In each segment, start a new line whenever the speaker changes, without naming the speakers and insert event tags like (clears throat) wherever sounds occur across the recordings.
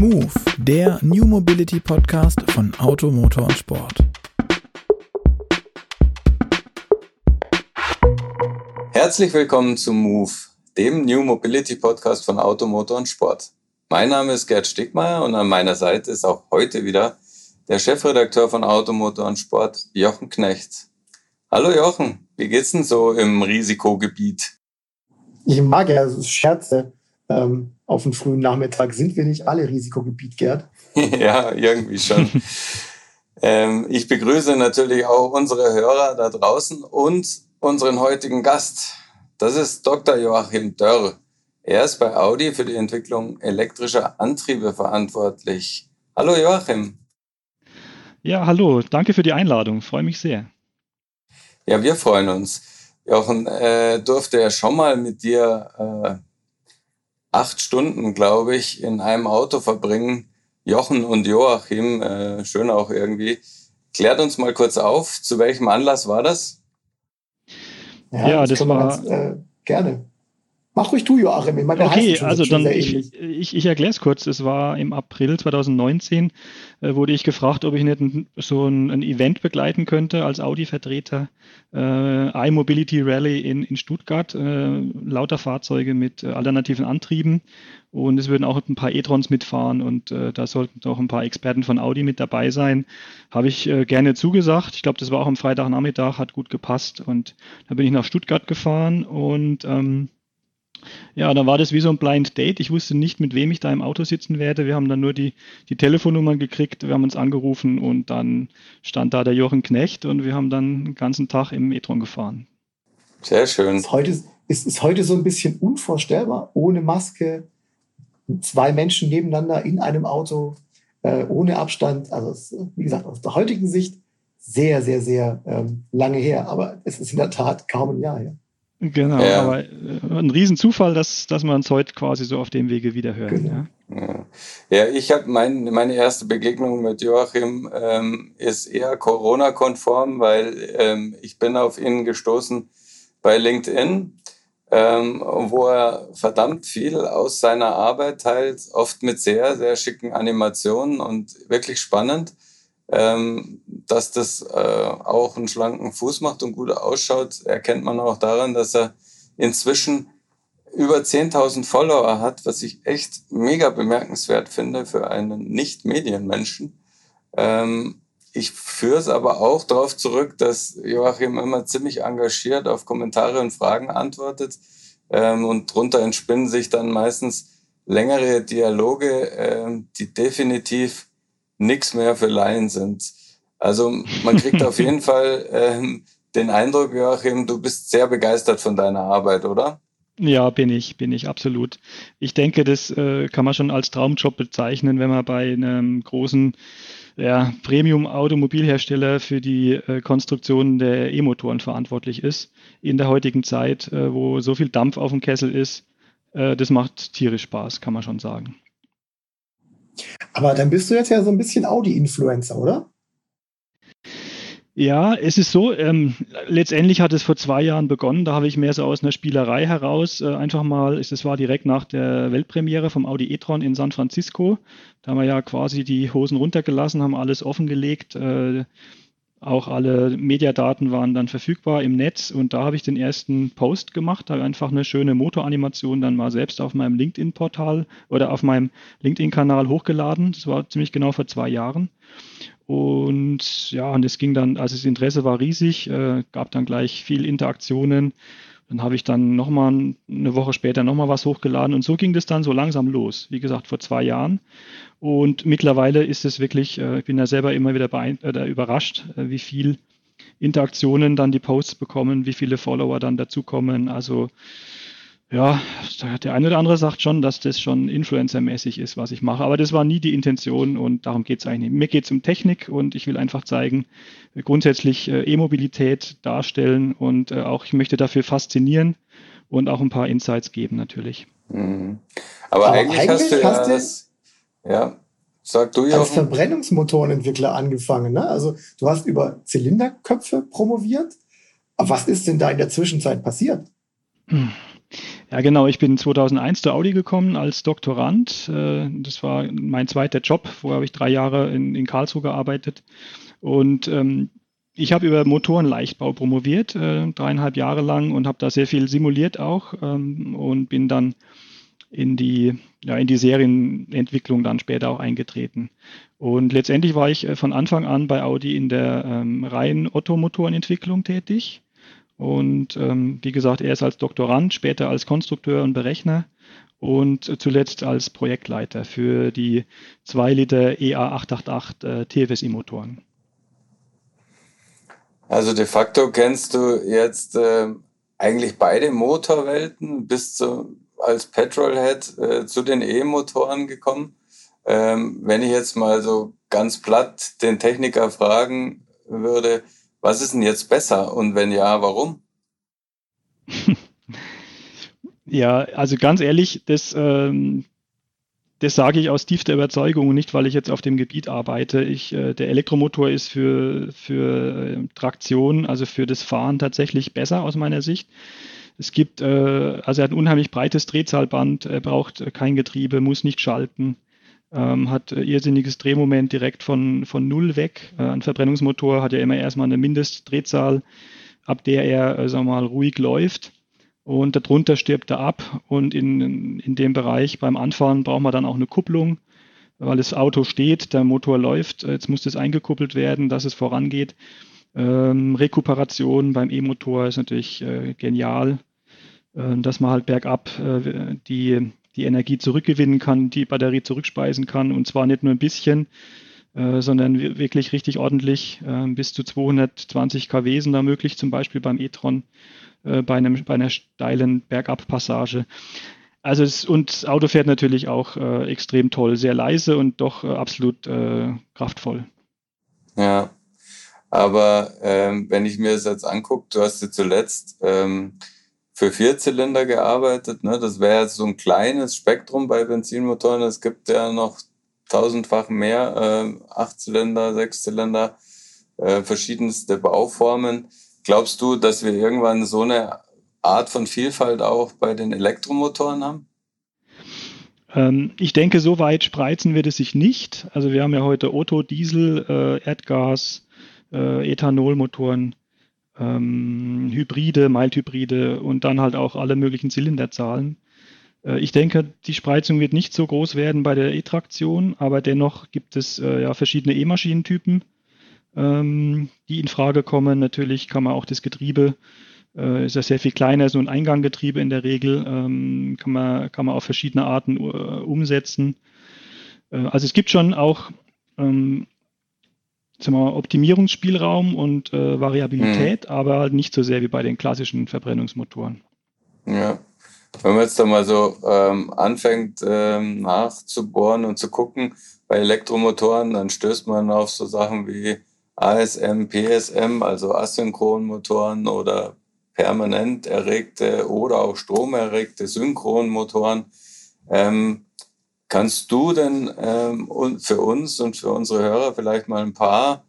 Move, der New Mobility Podcast von Auto, Motor und Sport.
Herzlich willkommen zu Move, dem New Mobility Podcast von Auto, Motor und Sport. Mein Name ist Gerd Stegmeier und an meiner Seite ist auch heute wieder der Chefredakteur von Auto, Motor und Sport, Jochen Knecht. Hallo Jochen, wie geht's denn so im Risikogebiet?
Ich mag ja Scherze. Ähm, auf dem frühen Nachmittag sind wir nicht alle Risikogebiet, Gerd. (laughs)
ja, irgendwie schon. (laughs) ähm, ich begrüße natürlich auch unsere Hörer da draußen und unseren heutigen Gast. Das ist Dr. Joachim Dörr. Er ist bei Audi für die Entwicklung elektrischer Antriebe verantwortlich. Hallo Joachim.
Ja, hallo. Danke für die Einladung. Freue mich sehr.
Ja, wir freuen uns. Jochen, äh, durfte ja schon mal mit dir äh, acht Stunden, glaube ich, in einem Auto verbringen. Jochen und Joachim, äh, schön auch irgendwie. Klärt uns mal kurz auf, zu welchem Anlass war das?
Ja, ja das, das war ganz, äh, gerne. Mach ruhig du, Joachim. Ich
meine, okay, also dann ich, ich, ich erkläre es kurz. Es war im April 2019, äh, wurde ich gefragt, ob ich nicht ein, so ein, ein, Event begleiten könnte als Audi-Vertreter. Äh, iMobility Rally in, in Stuttgart. Äh, lauter Fahrzeuge mit äh, alternativen Antrieben. Und es würden auch ein paar e-trons mitfahren und äh, da sollten auch ein paar Experten von Audi mit dabei sein. Habe ich äh, gerne zugesagt. Ich glaube, das war auch am Freitagnachmittag, hat gut gepasst. Und da bin ich nach Stuttgart gefahren und ähm, ja, da war das wie so ein Blind Date. Ich wusste nicht, mit wem ich da im Auto sitzen werde. Wir haben dann nur die, die Telefonnummern gekriegt, wir haben uns angerufen und dann stand da der Jochen Knecht und wir haben dann den ganzen Tag im e-tron gefahren.
Sehr schön.
Ist heute, ist, ist heute so ein bisschen unvorstellbar, ohne Maske, zwei Menschen nebeneinander in einem Auto, äh, ohne Abstand. Also, es, wie gesagt, aus der heutigen Sicht sehr, sehr, sehr ähm, lange her. Aber es ist in der Tat kaum ein Jahr her.
Genau, ja. aber äh, ein Riesenzufall, dass, dass man uns heute quasi so auf dem Wege wieder hört. Genau.
Ja. ja, ich habe mein, meine erste Begegnung mit Joachim ähm, ist eher Corona-konform, weil ähm, ich bin auf ihn gestoßen bei LinkedIn, ähm, wo er verdammt viel aus seiner Arbeit teilt, oft mit sehr, sehr schicken Animationen und wirklich spannend. Ähm, dass das äh, auch einen schlanken Fuß macht und gut ausschaut, erkennt man auch daran, dass er inzwischen über 10.000 Follower hat, was ich echt mega bemerkenswert finde für einen Nicht-Medienmenschen. Ähm, ich führe es aber auch darauf zurück, dass Joachim immer ziemlich engagiert auf Kommentare und Fragen antwortet. Ähm, und drunter entspinnen sich dann meistens längere Dialoge, ähm, die definitiv nichts mehr für Laien sind. Also man kriegt (laughs) auf jeden Fall ähm, den Eindruck, Joachim, du bist sehr begeistert von deiner Arbeit, oder?
Ja, bin ich, bin ich absolut. Ich denke, das äh, kann man schon als Traumjob bezeichnen, wenn man bei einem großen ja, Premium-Automobilhersteller für die äh, Konstruktion der E-Motoren verantwortlich ist. In der heutigen Zeit, äh, wo so viel Dampf auf dem Kessel ist, äh, das macht tierisch Spaß, kann man schon sagen.
Aber dann bist du jetzt ja so ein bisschen Audi-Influencer, oder?
Ja, es ist so, ähm, letztendlich hat es vor zwei Jahren begonnen, da habe ich mehr so aus einer Spielerei heraus äh, einfach mal, es war direkt nach der Weltpremiere vom Audi e-tron in San Francisco, da haben wir ja quasi die Hosen runtergelassen, haben alles offengelegt, äh, auch alle Mediadaten waren dann verfügbar im Netz und da habe ich den ersten Post gemacht, habe einfach eine schöne Motoranimation dann mal selbst auf meinem LinkedIn-Portal oder auf meinem LinkedIn-Kanal hochgeladen. Das war ziemlich genau vor zwei Jahren. Und ja, und es ging dann, also das Interesse war riesig, äh, gab dann gleich viel Interaktionen dann habe ich dann nochmal eine Woche später nochmal was hochgeladen und so ging das dann so langsam los. Wie gesagt, vor zwei Jahren. Und mittlerweile ist es wirklich, äh, ich bin da selber immer wieder äh, überrascht, äh, wie viel Interaktionen dann die Posts bekommen, wie viele Follower dann dazukommen. Also ja, der eine oder andere sagt schon, dass das schon influencermäßig ist, was ich mache. Aber das war nie die Intention und darum geht es eigentlich nicht. Mir geht es um Technik und ich will einfach zeigen, grundsätzlich äh, E-Mobilität darstellen und äh, auch ich möchte dafür faszinieren und auch ein paar Insights geben natürlich.
Mhm. Aber, Aber, eigentlich, eigentlich hast du ja, das, ja, sag du ja.
Als Verbrennungsmotorenentwickler angefangen, ne? Also du hast über Zylinderköpfe promoviert. Aber was ist denn da in der Zwischenzeit passiert? (clears throat)
Ja, genau. Ich bin 2001 zu Audi gekommen als Doktorand. Äh, das war mein zweiter Job. Vorher habe ich drei Jahre in, in Karlsruhe gearbeitet. Und ähm, ich habe über Motorenleichtbau promoviert, äh, dreieinhalb Jahre lang und habe da sehr viel simuliert auch ähm, und bin dann in die, ja, in die Serienentwicklung dann später auch eingetreten. Und letztendlich war ich äh, von Anfang an bei Audi in der ähm, reinen Ottomotorenentwicklung tätig. Und ähm, wie gesagt, erst als Doktorand, später als Konstrukteur und Berechner und zuletzt als Projektleiter für die 2 Liter EA888 äh, TFSI-Motoren.
Also de facto kennst du jetzt äh, eigentlich beide Motorwelten, bist du als Petrolhead äh, zu den E-Motoren gekommen. Ähm, wenn ich jetzt mal so ganz platt den Techniker fragen würde, was ist denn jetzt besser und wenn ja, warum? (laughs)
ja, also ganz ehrlich, das, ähm, das sage ich aus tiefster Überzeugung und nicht, weil ich jetzt auf dem Gebiet arbeite. Ich, äh, der Elektromotor ist für, für äh, Traktion, also für das Fahren tatsächlich besser aus meiner Sicht. Es gibt, äh, also er hat ein unheimlich breites Drehzahlband, er braucht kein Getriebe, muss nicht schalten, ähm, hat irrsinniges Drehmoment direkt von, von null weg. Äh, ein Verbrennungsmotor hat ja immer erstmal eine Mindestdrehzahl, ab der er, äh, sagen wir mal, ruhig läuft. Und darunter stirbt er ab. Und in, in dem Bereich beim Anfahren braucht man dann auch eine Kupplung, weil das Auto steht, der Motor läuft. Jetzt muss das eingekuppelt werden, dass es vorangeht. Ähm, Rekuperation beim E-Motor ist natürlich äh, genial. Äh, dass man halt bergab äh, die, die Energie zurückgewinnen kann, die Batterie zurückspeisen kann und zwar nicht nur ein bisschen, äh, sondern wirklich richtig ordentlich. bis zu 220 kW sind da möglich, zum Beispiel beim e-tron bei, einem, bei einer steilen Bergabpassage. Also es, und das Auto fährt natürlich auch äh, extrem toll, sehr leise und doch äh, absolut äh, kraftvoll.
Ja, aber ähm, wenn ich mir das jetzt angucke, du hast ja zuletzt ähm, für Vierzylinder gearbeitet. Ne? Das wäre jetzt so ein kleines Spektrum bei Benzinmotoren. Es gibt ja noch tausendfach mehr, äh, Achtzylinder, Sechszylinder, äh, verschiedenste Bauformen. Glaubst du, dass wir irgendwann so eine Art von Vielfalt auch bei den Elektromotoren haben?
Ähm, ich denke, so weit spreizen wird es sich nicht. Also wir haben ja heute Otto, Diesel, äh, Erdgas, äh, Ethanolmotoren ähm, Hybride, Mild-Hybride und dann halt auch alle möglichen Zylinderzahlen. Äh, ich denke, die Spreizung wird nicht so groß werden bei der E-Traktion, aber dennoch gibt es äh, ja verschiedene E-Maschinentypen, ähm, die in Frage kommen. Natürlich kann man auch das Getriebe, äh, ist ja sehr viel kleiner, so ein Einganggetriebe in der Regel, ähm, kann, man, kann man auf verschiedene Arten uh, umsetzen. Äh, also es gibt schon auch ähm, sagen wir mal, Optimierungsspielraum und äh, Variabilität, mhm. aber halt nicht so sehr wie bei den klassischen Verbrennungsmotoren.
Ja. Wenn man jetzt da mal so ähm, anfängt ähm, nachzubohren und zu gucken bei Elektromotoren, dann stößt man auf so Sachen wie ASM, PSM, also Asynchronmotoren oder permanent erregte oder auch stromerregte Synchronmotoren. Ähm, Kannst du denn ähm, für uns und für unsere Hörer vielleicht mal ein paar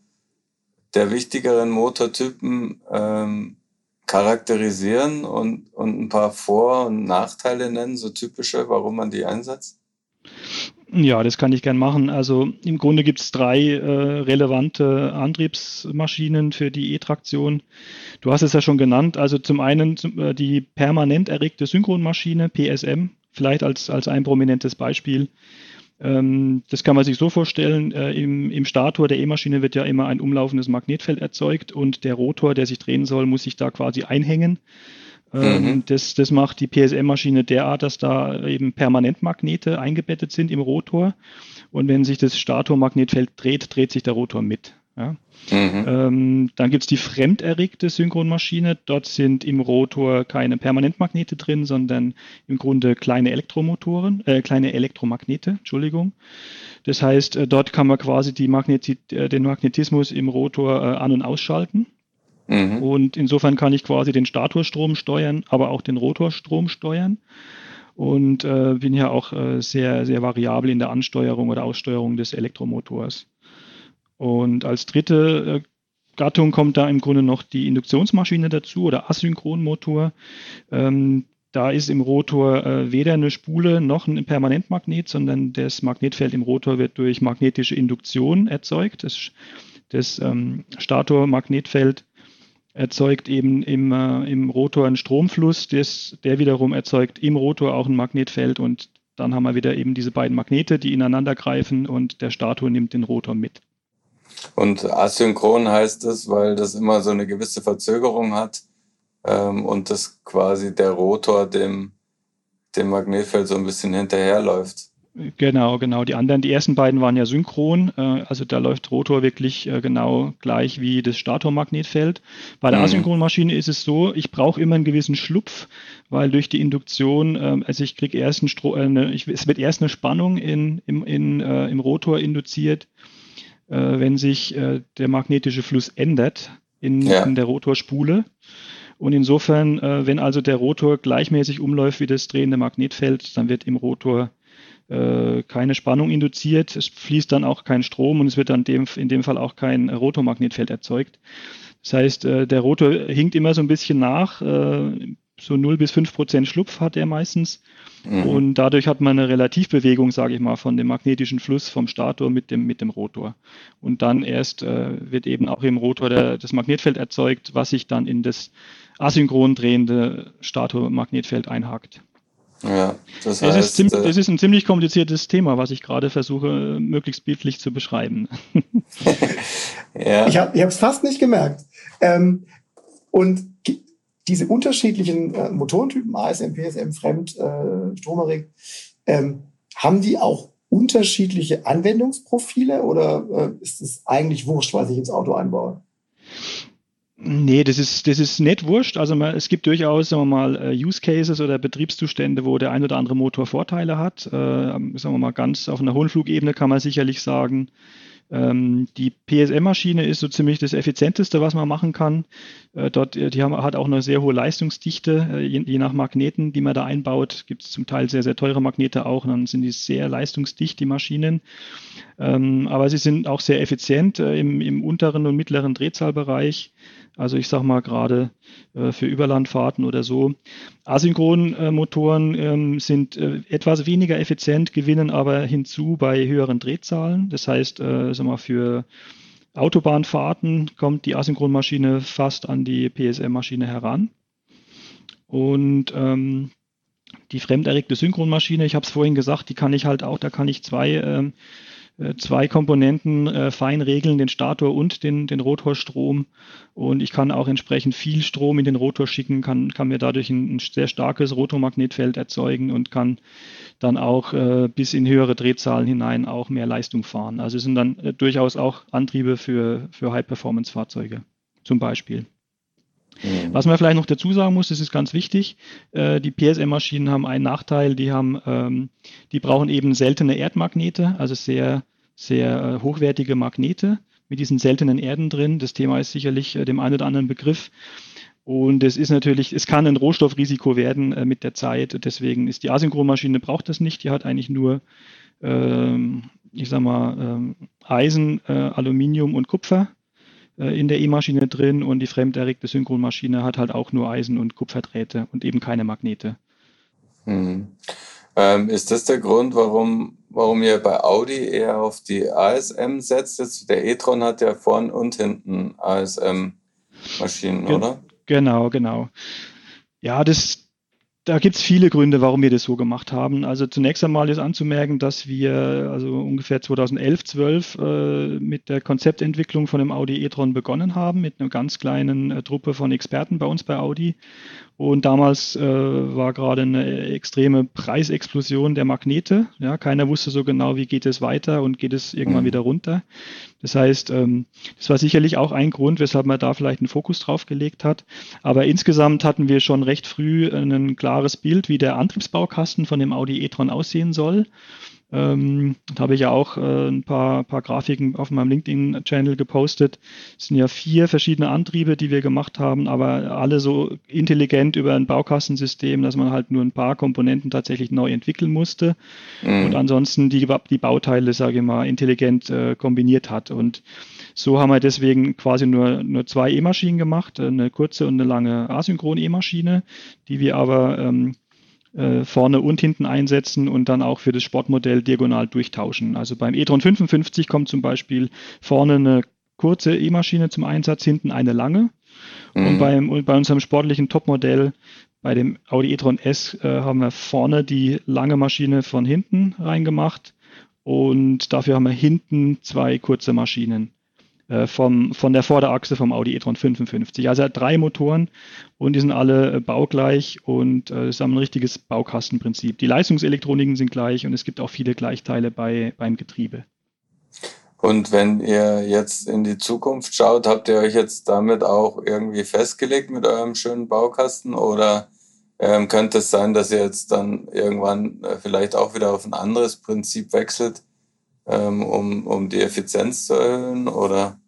der wichtigeren Motortypen ähm, charakterisieren und, und ein paar Vor- und Nachteile nennen, so typische, warum man die einsetzt?
Ja, das kann ich gern machen. Also im Grunde gibt es drei äh, relevante Antriebsmaschinen für die E-Traktion. Du hast es ja schon genannt. Also zum einen äh, die permanent erregte Synchronmaschine, PSM, vielleicht als, als ein prominentes Beispiel. Ähm, das kann man sich so vorstellen, äh, im, im Stator der E-Maschine wird ja immer ein umlaufendes Magnetfeld erzeugt und der Rotor, der sich drehen soll, muss sich da quasi einhängen. Ähm, mhm. das, das macht die PSM-Maschine derart, dass da eben Permanentmagnete eingebettet sind im Rotor. Und wenn sich das Stator-Magnetfeld dreht, dreht sich der Rotor mit. Ja. Mhm. Ähm, dann gibt es die fremderregte Synchronmaschine. Dort sind im Rotor keine Permanentmagnete drin, sondern im Grunde kleine Elektromotoren, äh, kleine Elektromagnete, Entschuldigung. Das heißt, äh, dort kann man quasi Magneti äh, den Magnetismus im Rotor äh, an- und ausschalten. Mhm. Und insofern kann ich quasi den Statorstrom steuern, aber auch den Rotorstrom steuern. Und äh, bin ja auch äh, sehr, sehr variabel in der Ansteuerung oder Aussteuerung des Elektromotors. Und als dritte äh, Gattung kommt da im Grunde noch die Induktionsmaschine dazu oder Asynchronmotor. Ähm, da ist im Rotor äh, weder eine Spule noch ein Permanentmagnet, sondern das Magnetfeld im Rotor wird durch magnetische Induktion erzeugt. Das, das ähm, Statormagnetfeld erzeugt eben im, äh, im Rotor einen Stromfluss, des, der wiederum erzeugt im Rotor auch ein Magnetfeld und dann haben wir wieder eben diese beiden Magnete, die ineinander greifen und der Stator nimmt den Rotor mit.
Und asynchron heißt es, weil das immer so eine gewisse Verzögerung hat ähm, und das quasi der Rotor dem, dem Magnetfeld so ein bisschen hinterherläuft.
Genau, genau. Die anderen, die ersten beiden waren ja synchron. Äh, also da läuft Rotor wirklich äh, genau gleich wie das Statormagnetfeld. Bei der mhm. Asynchronmaschine ist es so, ich brauche immer einen gewissen Schlupf, weil durch die Induktion, äh, also ich kriege erst einen Stro äh, eine, ich, es wird erst eine Spannung in, im, in, äh, im Rotor induziert, wenn sich der magnetische Fluss ändert in, ja. in der Rotorspule. Und insofern, wenn also der Rotor gleichmäßig umläuft wie das drehende Magnetfeld, dann wird im Rotor äh, keine Spannung induziert, es fließt dann auch kein Strom und es wird dann dem, in dem Fall auch kein Rotormagnetfeld erzeugt. Das heißt, äh, der Rotor hinkt immer so ein bisschen nach, äh, so 0 bis 5 Prozent Schlupf hat er meistens. Mhm. Und dadurch hat man eine Relativbewegung, sage ich mal, von dem magnetischen Fluss vom Stator mit dem, mit dem Rotor. Und dann erst äh, wird eben auch im Rotor der, das Magnetfeld erzeugt, was sich dann in das asynchron drehende Stator-Magnetfeld einhakt.
Ja,
das, heißt, es ist, das ist ein ziemlich kompliziertes Thema, was ich gerade versuche, möglichst bildlich zu beschreiben. (laughs)
ja. Ich habe es fast nicht gemerkt. Ähm, und diese unterschiedlichen äh, Motorentypen, ASM, PSM, Fremd, äh, Stromereg, ähm, haben die auch unterschiedliche Anwendungsprofile oder äh, ist es eigentlich wurscht, was ich ins Auto einbaue?
Nee, das ist, das ist nicht wurscht. Also man, es gibt durchaus, sagen wir mal, äh, Use Cases oder Betriebszustände, wo der ein oder andere Motor Vorteile hat. Äh, sagen wir mal, ganz auf einer hohen Flugebene kann man sicherlich sagen, ähm, die PSM-Maschine ist so ziemlich das effizienteste, was man machen kann. Äh, dort, äh, die haben, hat auch eine sehr hohe Leistungsdichte, äh, je, je, nach Magneten, die man da einbaut. Gibt es zum Teil sehr, sehr teure Magnete auch, dann sind die sehr leistungsdicht, die Maschinen. Ähm, aber sie sind auch sehr effizient äh, im, im unteren und mittleren Drehzahlbereich. Also ich sage mal gerade äh, für Überlandfahrten oder so. Asynchronmotoren ähm, sind äh, etwas weniger effizient, gewinnen aber hinzu bei höheren Drehzahlen. Das heißt, äh, sag mal, für Autobahnfahrten kommt die Asynchronmaschine fast an die PSM-Maschine heran. Und ähm, die fremderregte Synchronmaschine, ich habe es vorhin gesagt, die kann ich halt auch, da kann ich zwei ähm, äh, zwei Komponenten äh, fein regeln, den Stator und den, den Rotorstrom. Und ich kann auch entsprechend viel Strom in den Rotor schicken, kann, kann mir dadurch ein, ein sehr starkes Rotormagnetfeld erzeugen und kann dann auch äh, bis in höhere Drehzahlen hinein auch mehr Leistung fahren. Also es sind dann äh, durchaus auch Antriebe für, für High-Performance-Fahrzeuge zum Beispiel. Mhm. Was man vielleicht noch dazu sagen muss, das ist ganz wichtig, äh, die PSM-Maschinen haben einen Nachteil, die haben, ähm, die brauchen eben seltene Erdmagnete, also sehr sehr äh, hochwertige Magnete mit diesen seltenen Erden drin. Das Thema ist sicherlich äh, dem einen oder anderen Begriff. Und es ist natürlich, es kann ein Rohstoffrisiko werden äh, mit der Zeit. Deswegen ist die Asynchronmaschine braucht das nicht. Die hat eigentlich nur, ähm, ich sag mal, ähm, Eisen, äh, Aluminium und Kupfer äh, in der E-Maschine drin und die fremderregte Synchronmaschine hat halt auch nur Eisen und Kupferdrähte und eben keine Magnete.
Hm. Ähm, ist das der Grund, warum, warum ihr bei Audi eher auf die ASM setzt? Jetzt, der e-tron hat ja vorn und hinten ASM-Maschinen, oder?
Genau, genau. Ja, das, da gibt es viele Gründe, warum wir das so gemacht haben. Also zunächst einmal ist anzumerken, dass wir also ungefähr 2011, 12 äh, mit der Konzeptentwicklung von dem Audi e-tron begonnen haben, mit einer ganz kleinen äh, Truppe von Experten bei uns bei Audi und damals äh, war gerade eine extreme Preisexplosion der Magnete. Ja, keiner wusste so genau, wie geht es weiter und geht es irgendwann mhm. wieder runter. Das heißt, ähm, das war sicherlich auch ein Grund, weshalb man da vielleicht einen Fokus drauf gelegt hat. Aber insgesamt hatten wir schon recht früh ein klares Bild, wie der Antriebsbaukasten von dem Audi e-tron aussehen soll. Ähm, da habe ich ja auch äh, ein paar, paar Grafiken auf meinem LinkedIn-Channel gepostet. Es sind ja vier verschiedene Antriebe, die wir gemacht haben, aber alle so intelligent über ein Baukastensystem, dass man halt nur ein paar Komponenten tatsächlich neu entwickeln musste mhm. und ansonsten die, die Bauteile, sage ich mal, intelligent äh, kombiniert hat. Und so haben wir deswegen quasi nur, nur zwei E-Maschinen gemacht, eine kurze und eine lange Asynchron-E-Maschine, die wir aber ähm, äh, vorne und hinten einsetzen und dann auch für das Sportmodell diagonal durchtauschen. Also beim e-tron 55 kommt zum Beispiel vorne eine kurze E-Maschine zum Einsatz, hinten eine lange. Mhm. Und beim, bei unserem sportlichen Topmodell, bei dem Audi e-tron S, äh, haben wir vorne die lange Maschine von hinten reingemacht und dafür haben wir hinten zwei kurze Maschinen. Äh, vom, von der Vorderachse vom Audi e-tron 55. Also er hat drei Motoren und die sind alle äh, baugleich und äh, haben ein richtiges Baukastenprinzip. Die Leistungselektroniken sind gleich und es gibt auch viele Gleichteile bei, beim Getriebe.
Und wenn ihr jetzt in die Zukunft schaut, habt ihr euch jetzt damit auch irgendwie festgelegt mit eurem schönen Baukasten oder ähm, könnte es sein, dass ihr jetzt dann irgendwann äh, vielleicht auch wieder auf ein anderes Prinzip wechselt, ähm, um, um die Effizienz zu erhöhen? Oder?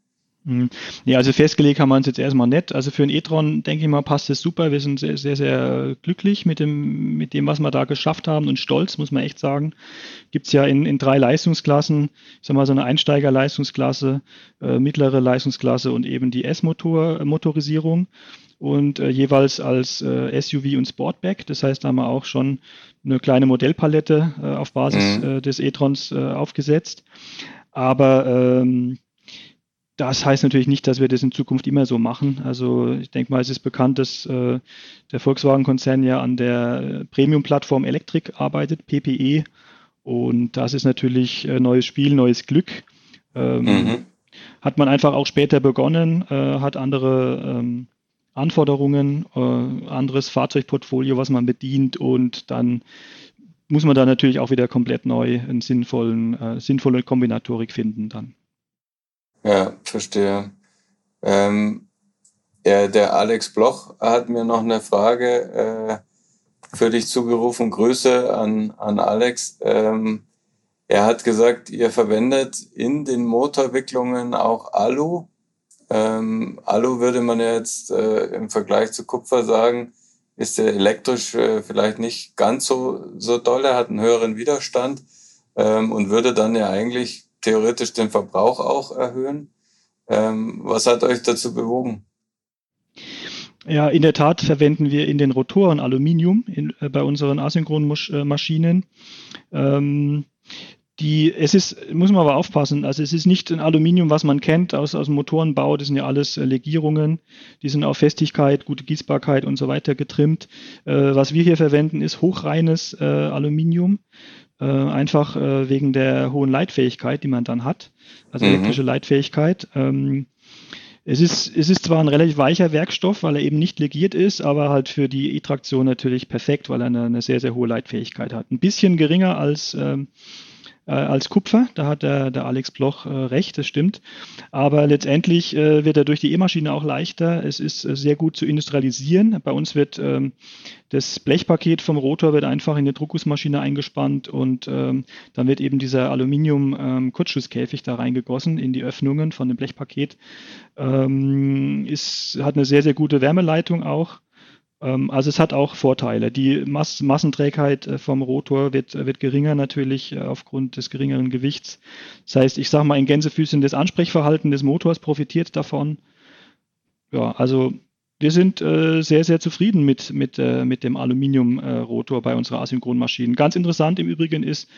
Mhm. Ja, also festgelegt haben wir uns jetzt erstmal nicht. Also für ein e-tron, denke ich mal, passt es super. Wir sind sehr, sehr, sehr glücklich mit dem, mit dem, was wir da geschafft haben und stolz, muss man echt sagen. Gibt es ja in, in drei Leistungsklassen, ich sag mal so eine Einsteigerleistungsklasse, äh, mittlere Leistungsklasse und eben die S-Motorisierung und äh, jeweils als äh, SUV und Sportback. Das heißt, da haben wir auch schon eine kleine Modellpalette äh, auf Basis mhm. Äh, des e-trons äh, aufgesetzt. Aber ähm, das heißt natürlich nicht, dass wir das in Zukunft immer so machen. Also ich denke mal, es ist bekannt, dass äh, der Volkswagen-Konzern ja an der Premium-Plattform Electric arbeitet, PPE. Und das ist natürlich äh, neues Spiel, neues Glück. Ähm, mhm. Hat man einfach auch später begonnen, äh, hat andere ähm, Anforderungen, äh, anderes Fahrzeugportfolio, was man bedient und dann muss man da natürlich auch wieder komplett neu einen sinnvollen, äh, sinnvolle Kombinatorik finden dann.
Ja, verstehe. Ähm, ja, der Alex Bloch hat mir noch eine Frage äh, für dich zugerufen. Grüße an, an Alex. Ähm, er hat gesagt, ihr verwendet in den Motorwicklungen auch Alu. Ähm, Alu würde man jetzt äh, im Vergleich zu Kupfer sagen, ist der elektrisch äh, vielleicht nicht ganz so, so doll, er hat einen höheren Widerstand ähm, und würde dann ja eigentlich theoretisch den Verbrauch auch erhöhen. Ähm, was hat euch dazu bewogen?
Ja, in der Tat verwenden wir in den Rotoren Aluminium in, äh, bei unseren asynchronen Maschinen. Ähm, die, es ist, muss man aber aufpassen, also es ist nicht ein Aluminium, was man kennt aus, aus dem Motorenbau, das sind ja alles äh, Legierungen, die sind auf Festigkeit, gute Gießbarkeit und so weiter getrimmt. Äh, was wir hier verwenden, ist hochreines äh, Aluminium. Äh, einfach äh, wegen der hohen Leitfähigkeit, die man dann hat, also mhm. elektrische Leitfähigkeit. Ähm, es ist, es ist zwar ein relativ weicher Werkstoff, weil er eben nicht legiert ist, aber halt für die E-Traktion natürlich perfekt, weil er eine, eine, sehr, sehr hohe Leitfähigkeit hat. Ein bisschen geringer als ähm, äh, als Kupfer. Da hat der, der Alex Bloch äh, recht, das stimmt. Aber letztendlich äh, wird er durch die E-Maschine auch leichter. Es ist äh, sehr gut zu industrialisieren. Bei uns wird ähm, das Blechpaket vom Rotor wird einfach in die Druckgussmaschine eingespannt und ähm, dann wird eben dieser Aluminium-Kurzschlusskäfig ähm, da reingegossen in die Öffnungen von dem Blechpaket. Ähm, ist, hat eine sehr, sehr gute Wärmeleitung auch. Ähm, also es hat auch Vorteile. Die Mass Massenträgheit äh, vom Rotor wird, wird geringer natürlich äh, aufgrund des geringeren Gewichts. Das heißt, ich sage mal, in Gänsefüßchen das Ansprechverhalten des Motors profitiert davon. Ja, also wir sind äh, sehr, sehr zufrieden mit, mit, äh, mit dem Aluminiumrotor äh, bei unserer Asynchronmaschinen. Ganz interessant im Übrigen ist,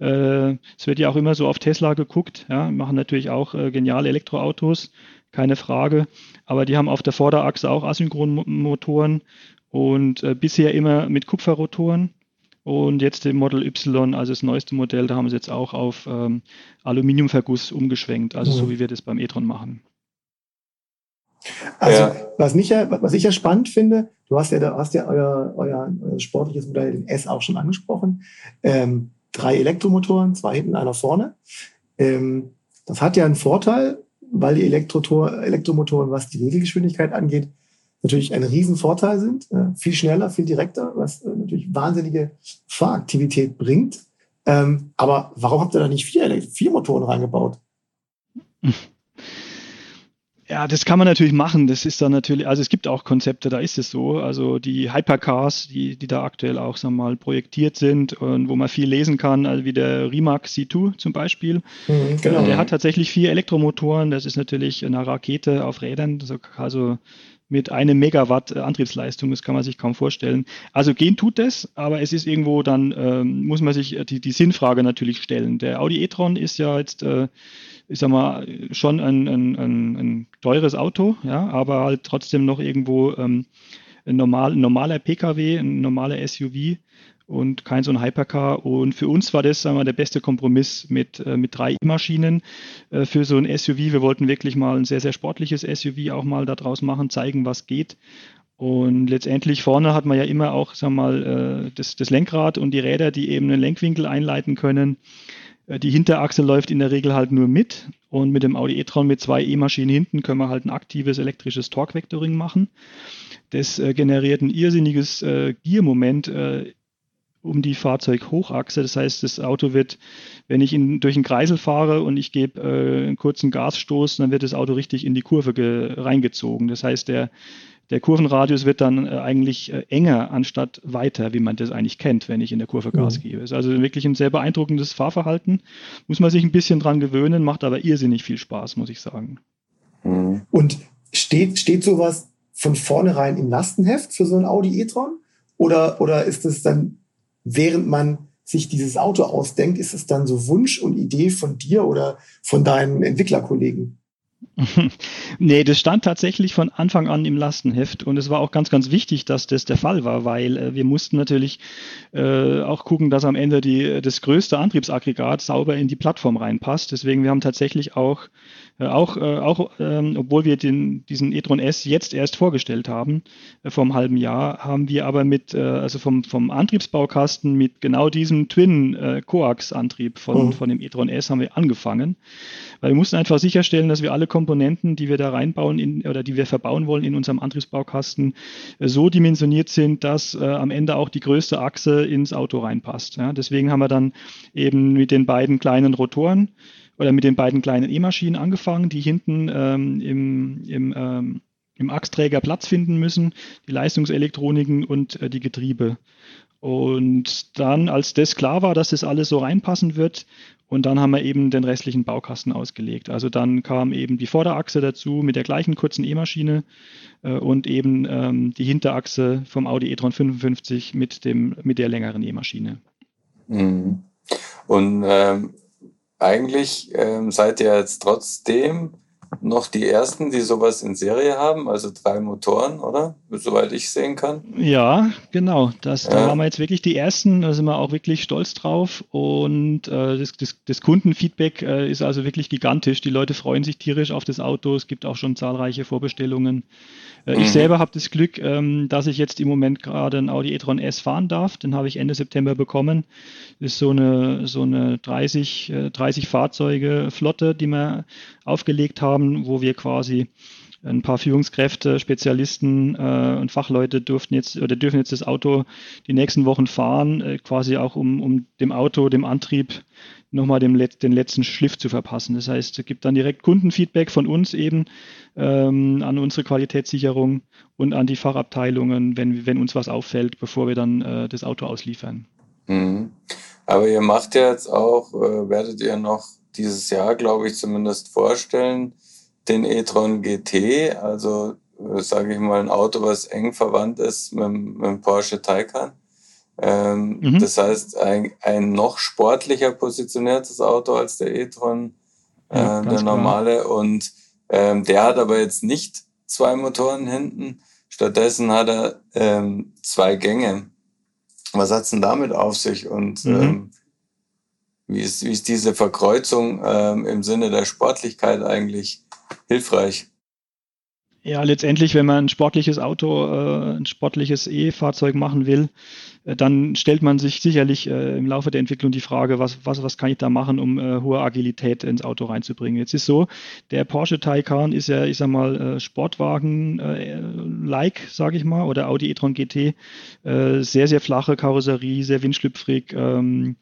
äh, es wird ja auch immer so auf Tesla geguckt, ja, machen natürlich auch geniale Elektroautos, keine Frage, aber die haben auf der Vorderachse auch Asynchronmotoren und äh, bisher immer mit Kupferrotoren. Und jetzt im Model Y, also das neueste Modell, da haben sie jetzt auch auf ähm, Aluminiumverguss umgeschwenkt, also mhm. so wie wir das beim e-tron machen.
Also ja. was, mich ja, was ich ja spannend finde, du hast ja, hast ja euer, euer, euer sportliches Modell, den S, auch schon angesprochen. Ähm, drei Elektromotoren, zwei hinten, einer vorne. Ähm, das hat ja einen Vorteil, weil die Elektromotoren, was die Regelgeschwindigkeit angeht, natürlich ein Riesenvorteil sind, äh, viel schneller, viel direkter, was äh, natürlich wahnsinnige Fahraktivität bringt. Ähm, aber warum habt ihr da nicht vier, vier Motoren reingebaut? (laughs)
Ja, das kann man natürlich machen. Das ist dann natürlich, also es gibt auch Konzepte, da ist es so. Also die Hypercars, die, die da aktuell auch sagen wir mal projektiert sind und wo man viel lesen kann, also wie der Rimac C2 zum Beispiel. Mhm, genau. Der hat tatsächlich vier Elektromotoren. Das ist natürlich eine Rakete auf Rädern, also mit einem Megawatt äh, Antriebsleistung. Das kann man sich kaum vorstellen. Also gehen tut es, aber es ist irgendwo dann, ähm, muss man sich die, die Sinnfrage natürlich stellen. Der Audi e-tron ist ja jetzt äh, ich sag mal, schon ein, ein, ein, ein teures Auto, ja, aber halt trotzdem noch irgendwo ähm, ein, normal, ein normaler Pkw, ein normaler SUV und kein so ein Hypercar. Und für uns war das sagen wir, der beste Kompromiss mit, äh, mit drei E-Maschinen äh, für so ein SUV. Wir wollten wirklich mal ein sehr, sehr sportliches SUV auch mal daraus machen, zeigen, was geht. Und letztendlich vorne hat man ja immer auch, sagen wir mal, äh, das, das Lenkrad und die Räder, die eben einen Lenkwinkel einleiten können. Äh, die Hinterachse läuft in der Regel halt nur mit und mit dem Audi e-tron mit zwei E-Maschinen hinten können wir halt ein aktives elektrisches Torque-Vectoring machen. Das äh, generiert ein irrsinniges äh, Giermoment äh, um die Fahrzeughochachse. Das heißt, das Auto wird, wenn ich in, durch einen Kreisel fahre und ich gebe äh, einen kurzen Gasstoß, dann wird das Auto richtig in die Kurve reingezogen. Das heißt, der der Kurvenradius wird dann äh, eigentlich äh, enger anstatt weiter, wie man das eigentlich kennt, wenn ich in der Kurve Gas mhm. gebe. Ist also wirklich ein sehr beeindruckendes Fahrverhalten. Muss man sich ein bisschen dran gewöhnen, macht aber irrsinnig viel Spaß, muss ich sagen.
Mhm. Und steht, steht sowas von vornherein im Lastenheft für so ein Audi e-tron? Oder, oder ist es dann, während man sich dieses Auto ausdenkt, ist es dann so Wunsch und Idee von dir oder von deinen Entwicklerkollegen? (laughs)
nee, das stand tatsächlich von Anfang an im Lastenheft und es war auch ganz, ganz wichtig, dass das der Fall war, weil äh, wir mussten natürlich äh, auch gucken, dass am Ende die, das größte Antriebsaggregat sauber in die Plattform reinpasst. Deswegen, wir haben tatsächlich auch auch, äh, auch ähm, obwohl wir den, diesen e-tron S jetzt erst vorgestellt haben, äh, vor einem halben Jahr, haben wir aber mit, äh, also vom, vom Antriebsbaukasten mit genau diesem Twin-Coax-Antrieb von, mhm. von dem e-tron S haben wir angefangen. Weil wir mussten einfach sicherstellen, dass wir alle Komponenten, die wir da reinbauen in, oder die wir verbauen wollen in unserem Antriebsbaukasten, äh, so dimensioniert sind, dass äh, am Ende auch die größte Achse ins Auto reinpasst. Ja? Deswegen haben wir dann eben mit den beiden kleinen Rotoren oder mit den beiden kleinen E-Maschinen angefangen, die hinten ähm, im, im, ähm, im Achsträger Platz finden müssen, die Leistungselektroniken und äh, die Getriebe. Und dann, als das klar war, dass das alles so reinpassen wird, und dann haben wir eben den restlichen Baukasten ausgelegt. Also dann kam eben die Vorderachse dazu mit der gleichen kurzen E-Maschine äh, und eben ähm, die Hinterachse vom Audi e-tron 55 mit, dem, mit der längeren E-Maschine.
Mhm. Und ähm, eigentlich ähm, seid ihr jetzt trotzdem noch die ersten, die sowas in Serie haben, also drei Motoren, oder? Soweit ich sehen kann.
Ja, genau. Das, ja. Da waren wir jetzt wirklich die ersten, da sind wir auch wirklich stolz drauf. Und äh, das, das, das, Kundenfeedback äh, ist also wirklich gigantisch. Die Leute freuen sich tierisch auf das Auto. Es gibt auch schon zahlreiche Vorbestellungen. Äh, mhm. Ich selber habe das Glück, ähm, dass ich jetzt im Moment gerade ein Audi e-tron S fahren darf. Den habe ich Ende September bekommen. Das ist so eine, so eine 30, 30 äh, Fahrzeuge Flotte, die wir aufgelegt haben, wo wir quasi ein paar Führungskräfte, Spezialisten äh, und Fachleute durften jetzt oder dürfen jetzt das Auto die nächsten Wochen fahren, äh, quasi auch um, um dem Auto, dem Antrieb nochmal dem Let den letzten Schliff zu verpassen. Das heißt, es gibt dann direkt Kundenfeedback von uns eben ähm, an unsere Qualitätssicherung und an die Fachabteilungen, wenn, wenn uns was auffällt, bevor wir dann äh, das Auto ausliefern.
Mhm. Aber ihr macht ja jetzt auch, äh, werdet ihr noch dieses Jahr, glaube ich, zumindest vorstellen, den e-tron GT, also äh, sage ich mal ein Auto, was eng verwandt ist mit, mit dem Porsche Taycan. Ähm, mhm. Das heißt, ein, ein noch sportlicher positioniertes Auto als der e-tron, äh, ja, der normale. Klar. Und ähm, der hat aber jetzt nicht zwei Motoren hinten. Stattdessen hat er ähm, zwei Gänge. Was hat's denn damit auf sich? Und mhm. ähm, wie ist, wie ist diese Verkreuzung ähm, im Sinne der Sportlichkeit eigentlich hilfreich?
Ja, letztendlich, wenn man ein sportliches Auto, äh, ein sportliches E-Fahrzeug machen will, dann stellt man sich sicherlich äh, im Laufe der Entwicklung die Frage, was, was, was kann ich da machen, um äh, hohe Agilität ins Auto reinzubringen. Jetzt ist so, der Porsche Taycan ist ja, ich sag mal, äh, Sportwagen-like, äh, sage ich mal, oder Audi e-tron GT, äh, sehr, sehr flache Karosserie, sehr windschlüpfrig, ähm,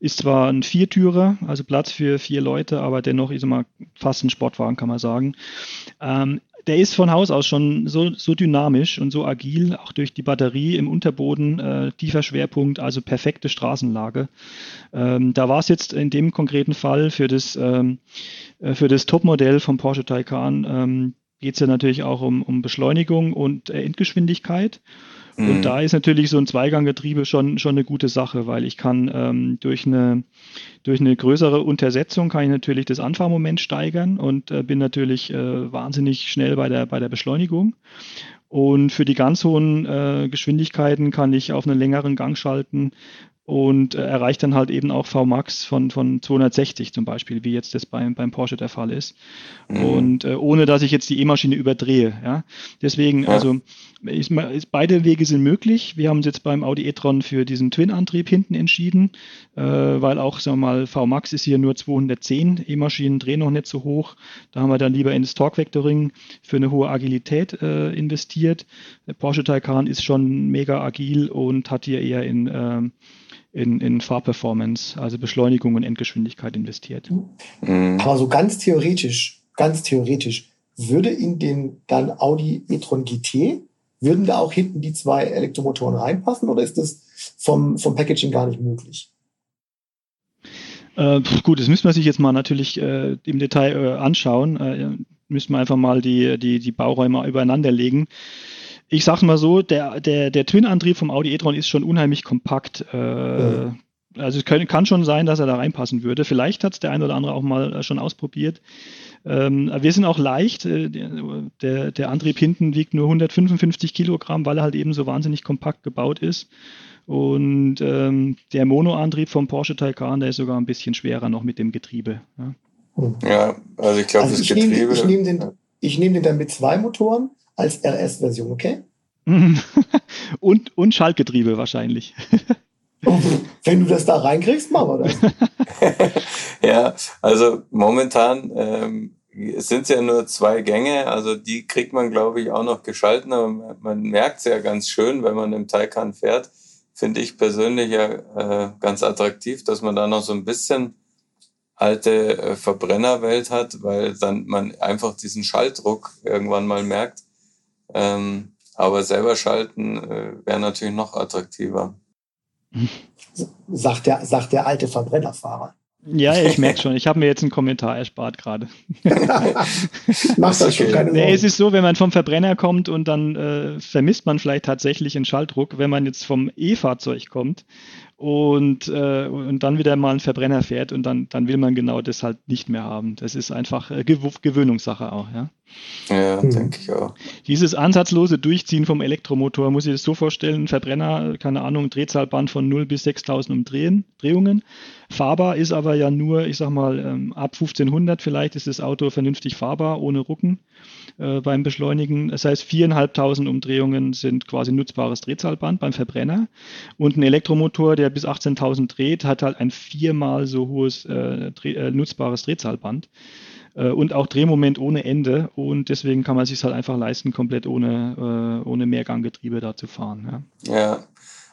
ist zwar ein Viertürer, also Platz für vier Leute, aber dennoch ist immer fast ein Sportwagen, kann man sagen. Ähm, der ist von Haus aus schon so, so dynamisch und so agil, auch durch die Batterie im Unterboden, äh, tiefer Schwerpunkt, also perfekte Straßenlage. Ähm, da war es jetzt in dem konkreten Fall für das, ähm, äh, für das Topmodell vom Porsche Taycan, ähm, geht es ja natürlich auch um, um Beschleunigung und äh, Endgeschwindigkeit. Und mhm. da ist natürlich so ein Zweiganggetriebe schon, schon eine gute Sache, weil ich kann ähm, durch, eine, durch eine größere Untersetzung kann ich natürlich das Anfahrmoment steigern und äh, bin natürlich äh, wahnsinnig schnell bei der, bei der Beschleunigung. Und für die ganz hohen äh, Geschwindigkeiten kann ich auf einen längeren Gang schalten und äh, erreicht dann halt eben auch VMAX von, von 260 zum Beispiel, wie jetzt das beim, beim Porsche der Fall ist. Mhm. Und äh, ohne dass ich jetzt die E-Maschine überdrehe. Ja? Deswegen, ja. also ist, ist, beide Wege sind möglich. Wir haben uns jetzt beim Audi e-tron für diesen Twin-Antrieb hinten entschieden, äh, weil auch, sagen wir mal, VMAX ist hier nur 210, E-Maschinen drehen noch nicht so hoch. Da haben wir dann lieber ins Torque-Vectoring für eine hohe Agilität äh, investiert. Der Porsche Taycan ist schon mega agil und hat hier eher in ähm, in, in Fahrperformance, also Beschleunigung und Endgeschwindigkeit investiert.
Mhm. Aber so ganz theoretisch, ganz theoretisch, würde in den dann Audi e-tron GT, würden da auch hinten die zwei Elektromotoren reinpassen oder ist das vom, vom Packaging gar nicht möglich?
Äh, gut, das müssen wir sich jetzt mal natürlich äh, im Detail äh, anschauen. Müssen wir einfach mal die, die, die Bauräume übereinander legen ich sag mal so, der, der, der Twin-Antrieb vom Audi e-tron ist schon unheimlich kompakt. Äh, ja. Also es können, kann schon sein, dass er da reinpassen würde. Vielleicht hat es der ein oder andere auch mal äh, schon ausprobiert. Ähm, wir sind auch leicht. Äh, der, der Antrieb hinten wiegt nur 155 Kilogramm, weil er halt eben so wahnsinnig kompakt gebaut ist. Und ähm, der Monoantrieb vom Porsche Taycan, der ist sogar ein bisschen schwerer noch mit dem Getriebe.
Ja, ja also ich glaube, also das
ich
Getriebe.
Nehm, ich nehme den, ich nehm den dann mit zwei Motoren als RS-Version, okay? (laughs)
und, und Schaltgetriebe wahrscheinlich.
Wenn du das da reinkriegst, machen wir
das. (laughs) ja, also momentan ähm, sind es ja nur zwei Gänge, also die kriegt man, glaube ich, auch noch geschalten, aber man merkt es ja ganz schön, wenn man im Taycan fährt. Finde ich persönlich ja äh, ganz attraktiv, dass man da noch so ein bisschen alte äh, Verbrennerwelt hat, weil dann man einfach diesen Schalldruck irgendwann mal merkt. Ähm, aber selber schalten äh, wäre natürlich noch attraktiver.
Sagt der, sagt der alte Verbrennerfahrer.
Ja, ich merke schon. Ich habe mir jetzt einen Kommentar erspart gerade. (laughs)
Machst das schon keine
nee, Es ist so, wenn man vom Verbrenner kommt und dann äh, vermisst man vielleicht tatsächlich einen Schalldruck. Wenn man jetzt vom E-Fahrzeug kommt und, äh, und dann wieder mal einen Verbrenner fährt und dann, dann will man genau das halt nicht mehr haben. Das ist einfach äh, Gewöhnungssache auch, ja.
Ja, mhm. denke ich auch.
Dieses ansatzlose Durchziehen vom Elektromotor, muss ich das so vorstellen, ein Verbrenner, keine Ahnung, Drehzahlband von 0 bis 6000 Umdrehungen. Fahrbar ist aber ja nur, ich sag mal, ähm, ab 1500 vielleicht ist das Auto vernünftig fahrbar, ohne Rucken äh, beim Beschleunigen. Das heißt, 4.500 Umdrehungen sind quasi nutzbares Drehzahlband beim Verbrenner. Und ein Elektromotor, der bis 18.000 dreht, hat halt ein viermal so hohes äh, dreh, äh, nutzbares Drehzahlband äh, und auch Drehmoment ohne Ende. Und deswegen kann man sich halt einfach leisten, komplett ohne, äh, ohne Mehrganggetriebe da zu fahren.
Ja. ja,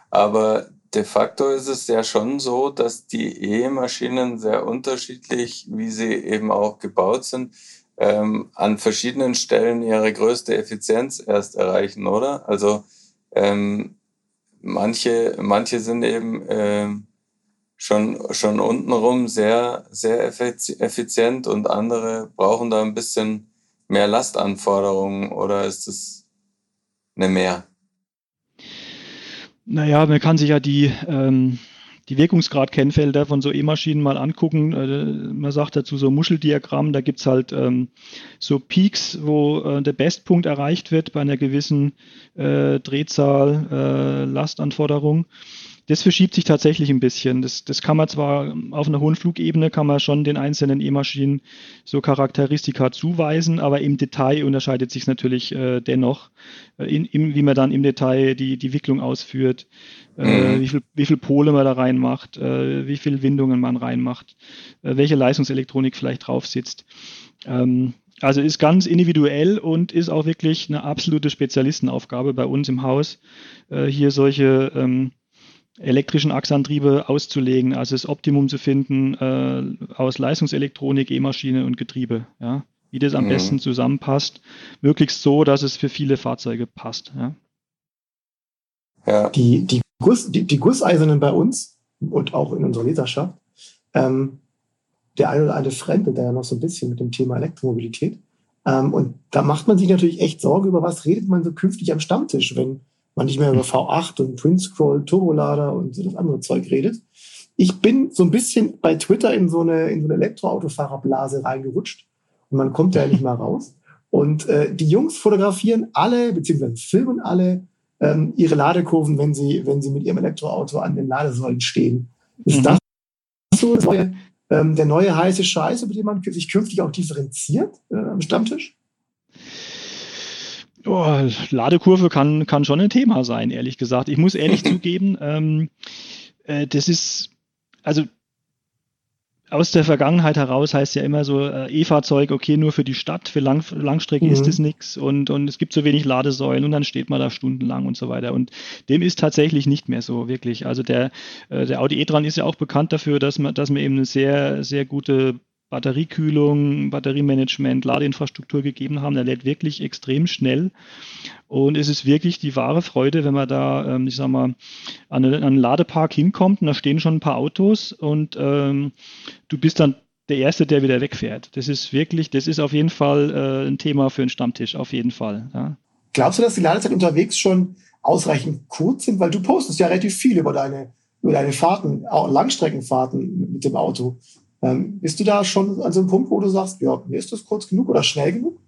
aber de facto ist es ja schon so, dass die E-Maschinen sehr unterschiedlich, wie sie eben auch gebaut sind, ähm, an verschiedenen Stellen ihre größte Effizienz erst erreichen, oder? Also ähm, manche, manche sind eben ähm, schon, schon untenrum sehr, sehr effizient und andere brauchen da ein bisschen mehr Lastanforderungen oder ist es eine mehr?
Naja, man kann sich ja die, ähm, die Wirkungsgrad-Kennfelder von so E-Maschinen mal angucken. Äh, man sagt dazu so Muscheldiagramm, da gibt's halt ähm, so Peaks, wo äh, der Bestpunkt erreicht wird bei einer gewissen äh, Drehzahl, äh, Lastanforderung. Das verschiebt sich tatsächlich ein bisschen. Das, das kann man zwar auf einer hohen Flugebene, kann man schon den einzelnen E-Maschinen so Charakteristika zuweisen, aber im Detail unterscheidet sich natürlich äh, dennoch, äh, in, im, wie man dann im Detail die, die Wicklung ausführt, äh, mhm. wie, viel, wie viel Pole man da reinmacht, äh, wie viel Windungen man reinmacht, äh, welche Leistungselektronik vielleicht drauf sitzt. Ähm, also ist ganz individuell und ist auch wirklich eine absolute Spezialistenaufgabe bei uns im Haus, äh, hier solche ähm, elektrischen Achsantriebe auszulegen, also das Optimum zu finden äh, aus Leistungselektronik, E-Maschine und Getriebe. Ja? Wie das am mhm. besten zusammenpasst, möglichst so, dass es für viele Fahrzeuge passt. Ja?
Ja. Die, die, Guss, die, die Gusseisernen bei uns und auch in unserer Leserschaft, ähm, der eine oder andere Fremde, der ja noch so ein bisschen mit dem Thema Elektromobilität. Ähm, und da macht man sich natürlich echt Sorge, über was redet man so künftig am Stammtisch, wenn man nicht mehr über V8 und Twin Scroll, Turbolader und so das andere Zeug redet. Ich bin so ein bisschen bei Twitter in so eine, in so eine Elektroautofahrerblase reingerutscht und man kommt ja nicht mal raus. Und äh, die Jungs fotografieren alle, beziehungsweise filmen alle ähm, ihre Ladekurven, wenn sie, wenn sie mit ihrem Elektroauto an den Ladesäulen stehen. Ist mhm. das so das neue, ähm, der neue heiße Scheiß, über den man sich künftig auch differenziert äh, am Stammtisch?
Oh, Ladekurve kann, kann schon ein Thema sein, ehrlich gesagt. Ich muss ehrlich (laughs) zugeben, ähm, äh, das ist, also aus der Vergangenheit heraus heißt ja immer so, äh, E-Fahrzeug, okay, nur für die Stadt, für Lang Langstrecke mhm. ist es nichts und, und es gibt so wenig Ladesäulen und dann steht man da stundenlang und so weiter. Und dem ist tatsächlich nicht mehr so, wirklich. Also der, äh, der Audi e-tron ist ja auch bekannt dafür, dass man, dass man eben eine sehr, sehr gute Batteriekühlung, Batteriemanagement, Ladeinfrastruktur gegeben haben. Der lädt wirklich extrem schnell. Und es ist wirklich die wahre Freude, wenn man da, ähm, ich sag mal, an einen Ladepark hinkommt und da stehen schon ein paar Autos und ähm, du bist dann der Erste, der wieder wegfährt. Das ist wirklich, das ist auf jeden Fall äh, ein Thema für einen Stammtisch, auf jeden Fall. Ja.
Glaubst du, dass die Ladezeit unterwegs schon ausreichend kurz sind? Weil du postest ja relativ viel über deine, über deine Fahrten, auch Langstreckenfahrten mit dem Auto. Ähm, bist du da schon an so einem Punkt, wo du sagst, ja, mir ist das kurz genug oder schnell genug?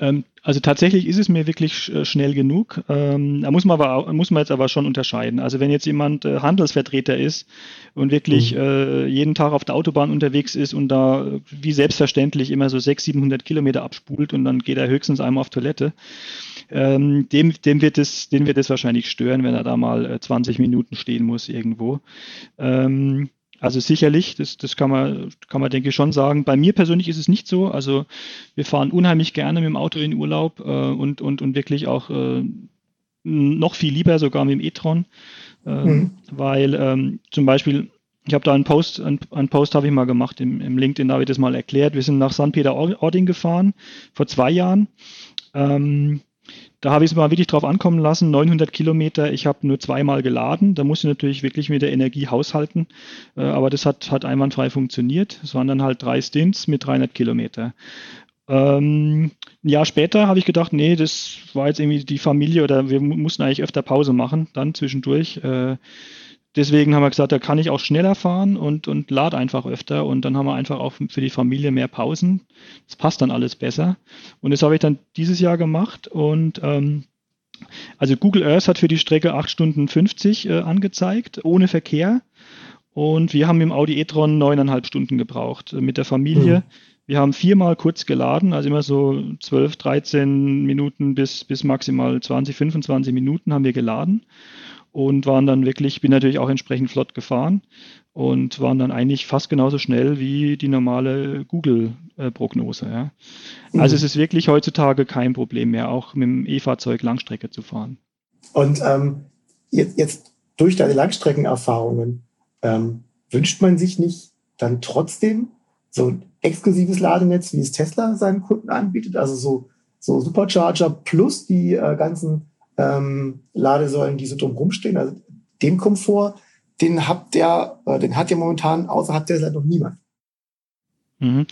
Ähm, also tatsächlich ist es mir wirklich äh, schnell genug. Ähm, da muss man, aber, muss man jetzt aber schon unterscheiden. Also wenn jetzt jemand äh, Handelsvertreter ist und wirklich mhm. äh, jeden Tag auf der Autobahn unterwegs ist und da wie selbstverständlich immer so 600, 700 Kilometer abspult und dann geht er höchstens einmal auf Toilette, ähm, dem, dem, wird es, den wird es wahrscheinlich stören, wenn er da mal 20 äh, Minuten stehen muss irgendwo. Ähm, also sicherlich, das, das kann man, kann man denke ich schon sagen. Bei mir persönlich ist es nicht so. Also wir fahren unheimlich gerne mit dem Auto in Urlaub äh, und, und, und wirklich auch äh, noch viel lieber sogar mit dem e-tron, äh, mhm. weil ähm, zum Beispiel ich habe da einen Post, einen, einen Post habe ich mal gemacht im, im LinkedIn, da habe ich das mal erklärt. Wir sind nach St. Peter-Ording gefahren vor zwei Jahren. Ähm, da habe ich es mal wirklich drauf ankommen lassen, 900 Kilometer, ich habe nur zweimal geladen. Da musste ich natürlich wirklich mit der Energie haushalten, äh, aber das hat, hat einwandfrei funktioniert. Es waren dann halt drei Stints mit 300 Kilometer. Ähm, ein Jahr später habe ich gedacht, nee, das war jetzt irgendwie die Familie oder wir mussten eigentlich öfter Pause machen, dann zwischendurch. Äh, deswegen haben wir gesagt, da kann ich auch schneller fahren und, und lad einfach öfter und dann haben wir einfach auch für die Familie mehr Pausen. Das passt dann alles besser. Und das habe ich dann dieses Jahr gemacht und ähm, also Google Earth hat für die Strecke 8 Stunden 50 äh, angezeigt, ohne Verkehr. Und wir haben im Audi e-tron neuneinhalb Stunden gebraucht äh, mit der Familie. Mhm. Wir haben viermal kurz geladen, also immer so 12, 13 Minuten bis, bis maximal 20, 25 Minuten haben wir geladen und waren dann wirklich, bin natürlich auch entsprechend flott gefahren und waren dann eigentlich fast genauso schnell wie die normale Google-Prognose. Ja. Also mhm. es ist wirklich heutzutage kein Problem mehr, auch mit dem E-Fahrzeug Langstrecke zu fahren.
Und ähm, jetzt, jetzt durch deine Langstreckenerfahrungen ähm, wünscht man sich nicht dann trotzdem so ein exklusives Ladenetz, wie es Tesla seinen Kunden anbietet, also so, so Supercharger plus die äh, ganzen ähm, Ladesäulen, die so drumherum stehen. Also den Komfort, den habt der, äh, den hat ja momentan außerhalb der Seite noch niemand.
Mhm.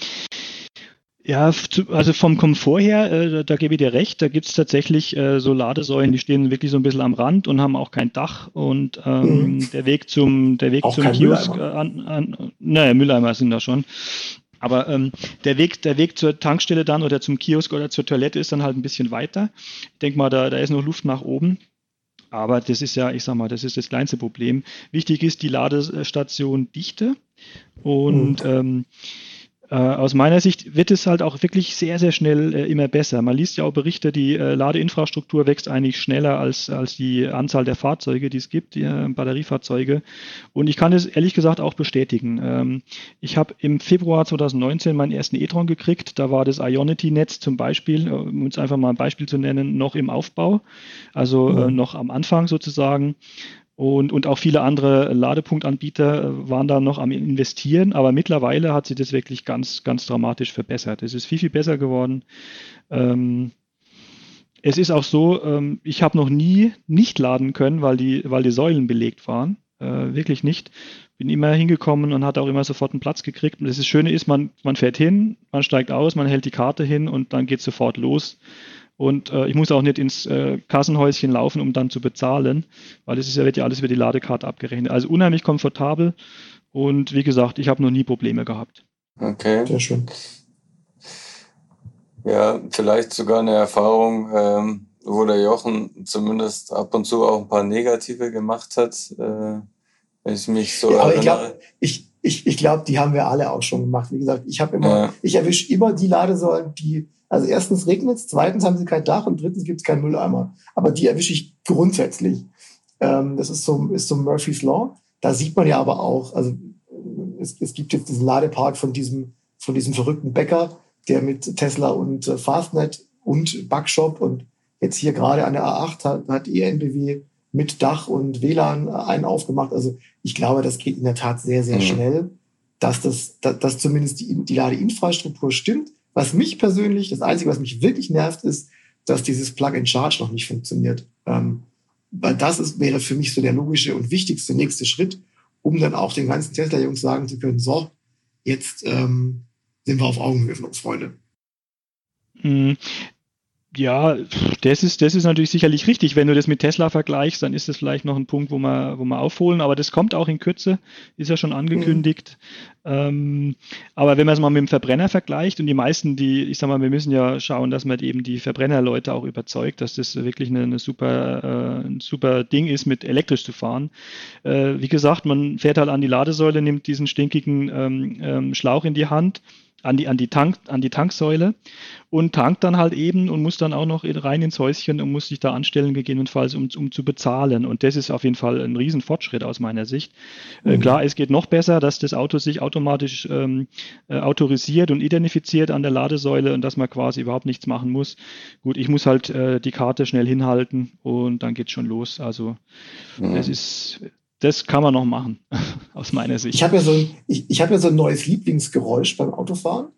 Ja, also vom Komfort her, äh, da gebe ich dir recht, da gibt es tatsächlich äh, so Ladesäulen, die stehen wirklich so ein bisschen am Rand und haben auch kein Dach und ähm, mhm. der Weg zum, der Weg zum Kiosk Mülleimer. an, an, naja, Mülleimer sind da schon. Aber ähm, der, Weg, der Weg zur Tankstelle dann oder zum Kiosk oder zur Toilette ist dann halt ein bisschen weiter. Ich denke mal, da, da ist noch Luft nach oben. Aber das ist ja, ich sag mal, das ist das kleinste Problem. Wichtig ist die Ladestation Dichte. Und mhm. ähm, äh, aus meiner Sicht wird es halt auch wirklich sehr, sehr schnell äh, immer besser. Man liest ja auch Berichte, die äh, Ladeinfrastruktur wächst eigentlich schneller als, als die Anzahl der Fahrzeuge, die es gibt, die äh, Batteriefahrzeuge. Und ich kann es ehrlich gesagt auch bestätigen. Ähm, ich habe im Februar 2019 meinen ersten e-tron gekriegt. Da war das Ionity-Netz zum Beispiel, äh, um uns einfach mal ein Beispiel zu nennen, noch im Aufbau, also äh, mhm. noch am Anfang sozusagen. Und, und auch viele andere Ladepunktanbieter äh, waren da noch am Investieren, aber mittlerweile hat sich das wirklich ganz, ganz dramatisch verbessert. Es ist viel, viel besser geworden. Ähm, es ist auch so, ähm, ich habe noch nie nicht laden können, weil die, weil die Säulen belegt waren. Äh, wirklich nicht. Bin immer hingekommen und hatte auch immer sofort einen Platz gekriegt. Und das Schöne ist, man, man fährt hin, man steigt aus, man hält die Karte hin und dann geht sofort los. Und äh, ich muss auch nicht ins äh, Kassenhäuschen laufen, um dann zu bezahlen, weil es ist ja, wird ja alles über die Ladekarte abgerechnet. Also unheimlich komfortabel und wie gesagt, ich habe noch nie Probleme gehabt.
Okay. Sehr schön. Ja, vielleicht sogar eine Erfahrung, ähm, wo der Jochen zumindest ab und zu auch ein paar negative gemacht hat, äh, wenn ich mich so ja,
erinnere. Ich, ich, ich glaube, die haben wir alle auch schon gemacht. Wie gesagt, ich habe immer, ja. ich erwische immer die Ladesäulen, die also erstens regnet es, zweitens haben sie kein Dach und drittens gibt es keinen Mülleimer. Aber die erwische ich grundsätzlich. Ähm, das ist so, ist so Murphy's Law. Da sieht man ja aber auch, also es, es gibt jetzt diesen Ladepark von diesem, von diesem verrückten Bäcker, der mit Tesla und äh, Fastnet und Backshop und jetzt hier gerade an der A8 hat, hat ENBW mit Dach und WLAN einen aufgemacht. Also ich glaube, das geht in der Tat sehr, sehr mhm. schnell, dass das, dass, dass zumindest die, die Ladeinfrastruktur stimmt. Was mich persönlich, das Einzige, was mich wirklich nervt, ist, dass dieses Plug-in-Charge noch nicht funktioniert. Ähm, weil das ist, wäre für mich so der logische und wichtigste nächste Schritt, um dann auch den ganzen Tesla-Jungs sagen zu können, so, jetzt ähm, sind wir auf Augenhöhe, Freunde.
Ja, das ist, das ist natürlich sicherlich richtig. Wenn du das mit Tesla vergleichst, dann ist das vielleicht noch ein Punkt, wo wir, wo wir aufholen. Aber das kommt auch in Kürze, ist ja schon angekündigt. Mhm. Ähm, aber wenn man es mal mit dem Verbrenner vergleicht und die meisten, die, ich sag mal, wir müssen ja schauen, dass man eben die Verbrennerleute auch überzeugt, dass das wirklich eine, eine super, äh, ein super Ding ist, mit elektrisch zu fahren. Äh, wie gesagt, man fährt halt an die Ladesäule, nimmt diesen stinkigen ähm, ähm, Schlauch in die Hand an die, an die, Tank, an die Tanksäule und tankt dann halt eben und muss dann auch noch rein ins Häuschen und muss sich da anstellen, gegebenenfalls, um, um zu bezahlen. Und das ist auf jeden Fall ein Riesenfortschritt aus meiner Sicht. Äh, mhm. Äh, klar, es geht noch besser, dass das Auto sich automatisch ähm, äh, autorisiert und identifiziert an der Ladesäule und dass man quasi überhaupt nichts machen muss. Gut, ich muss halt äh, die Karte schnell hinhalten und dann geht's schon los. Also mhm. das ist das kann man noch machen, (laughs) aus meiner Sicht.
Ich habe ja, so ein, ich, ich hab ja so ein neues Lieblingsgeräusch beim Autofahren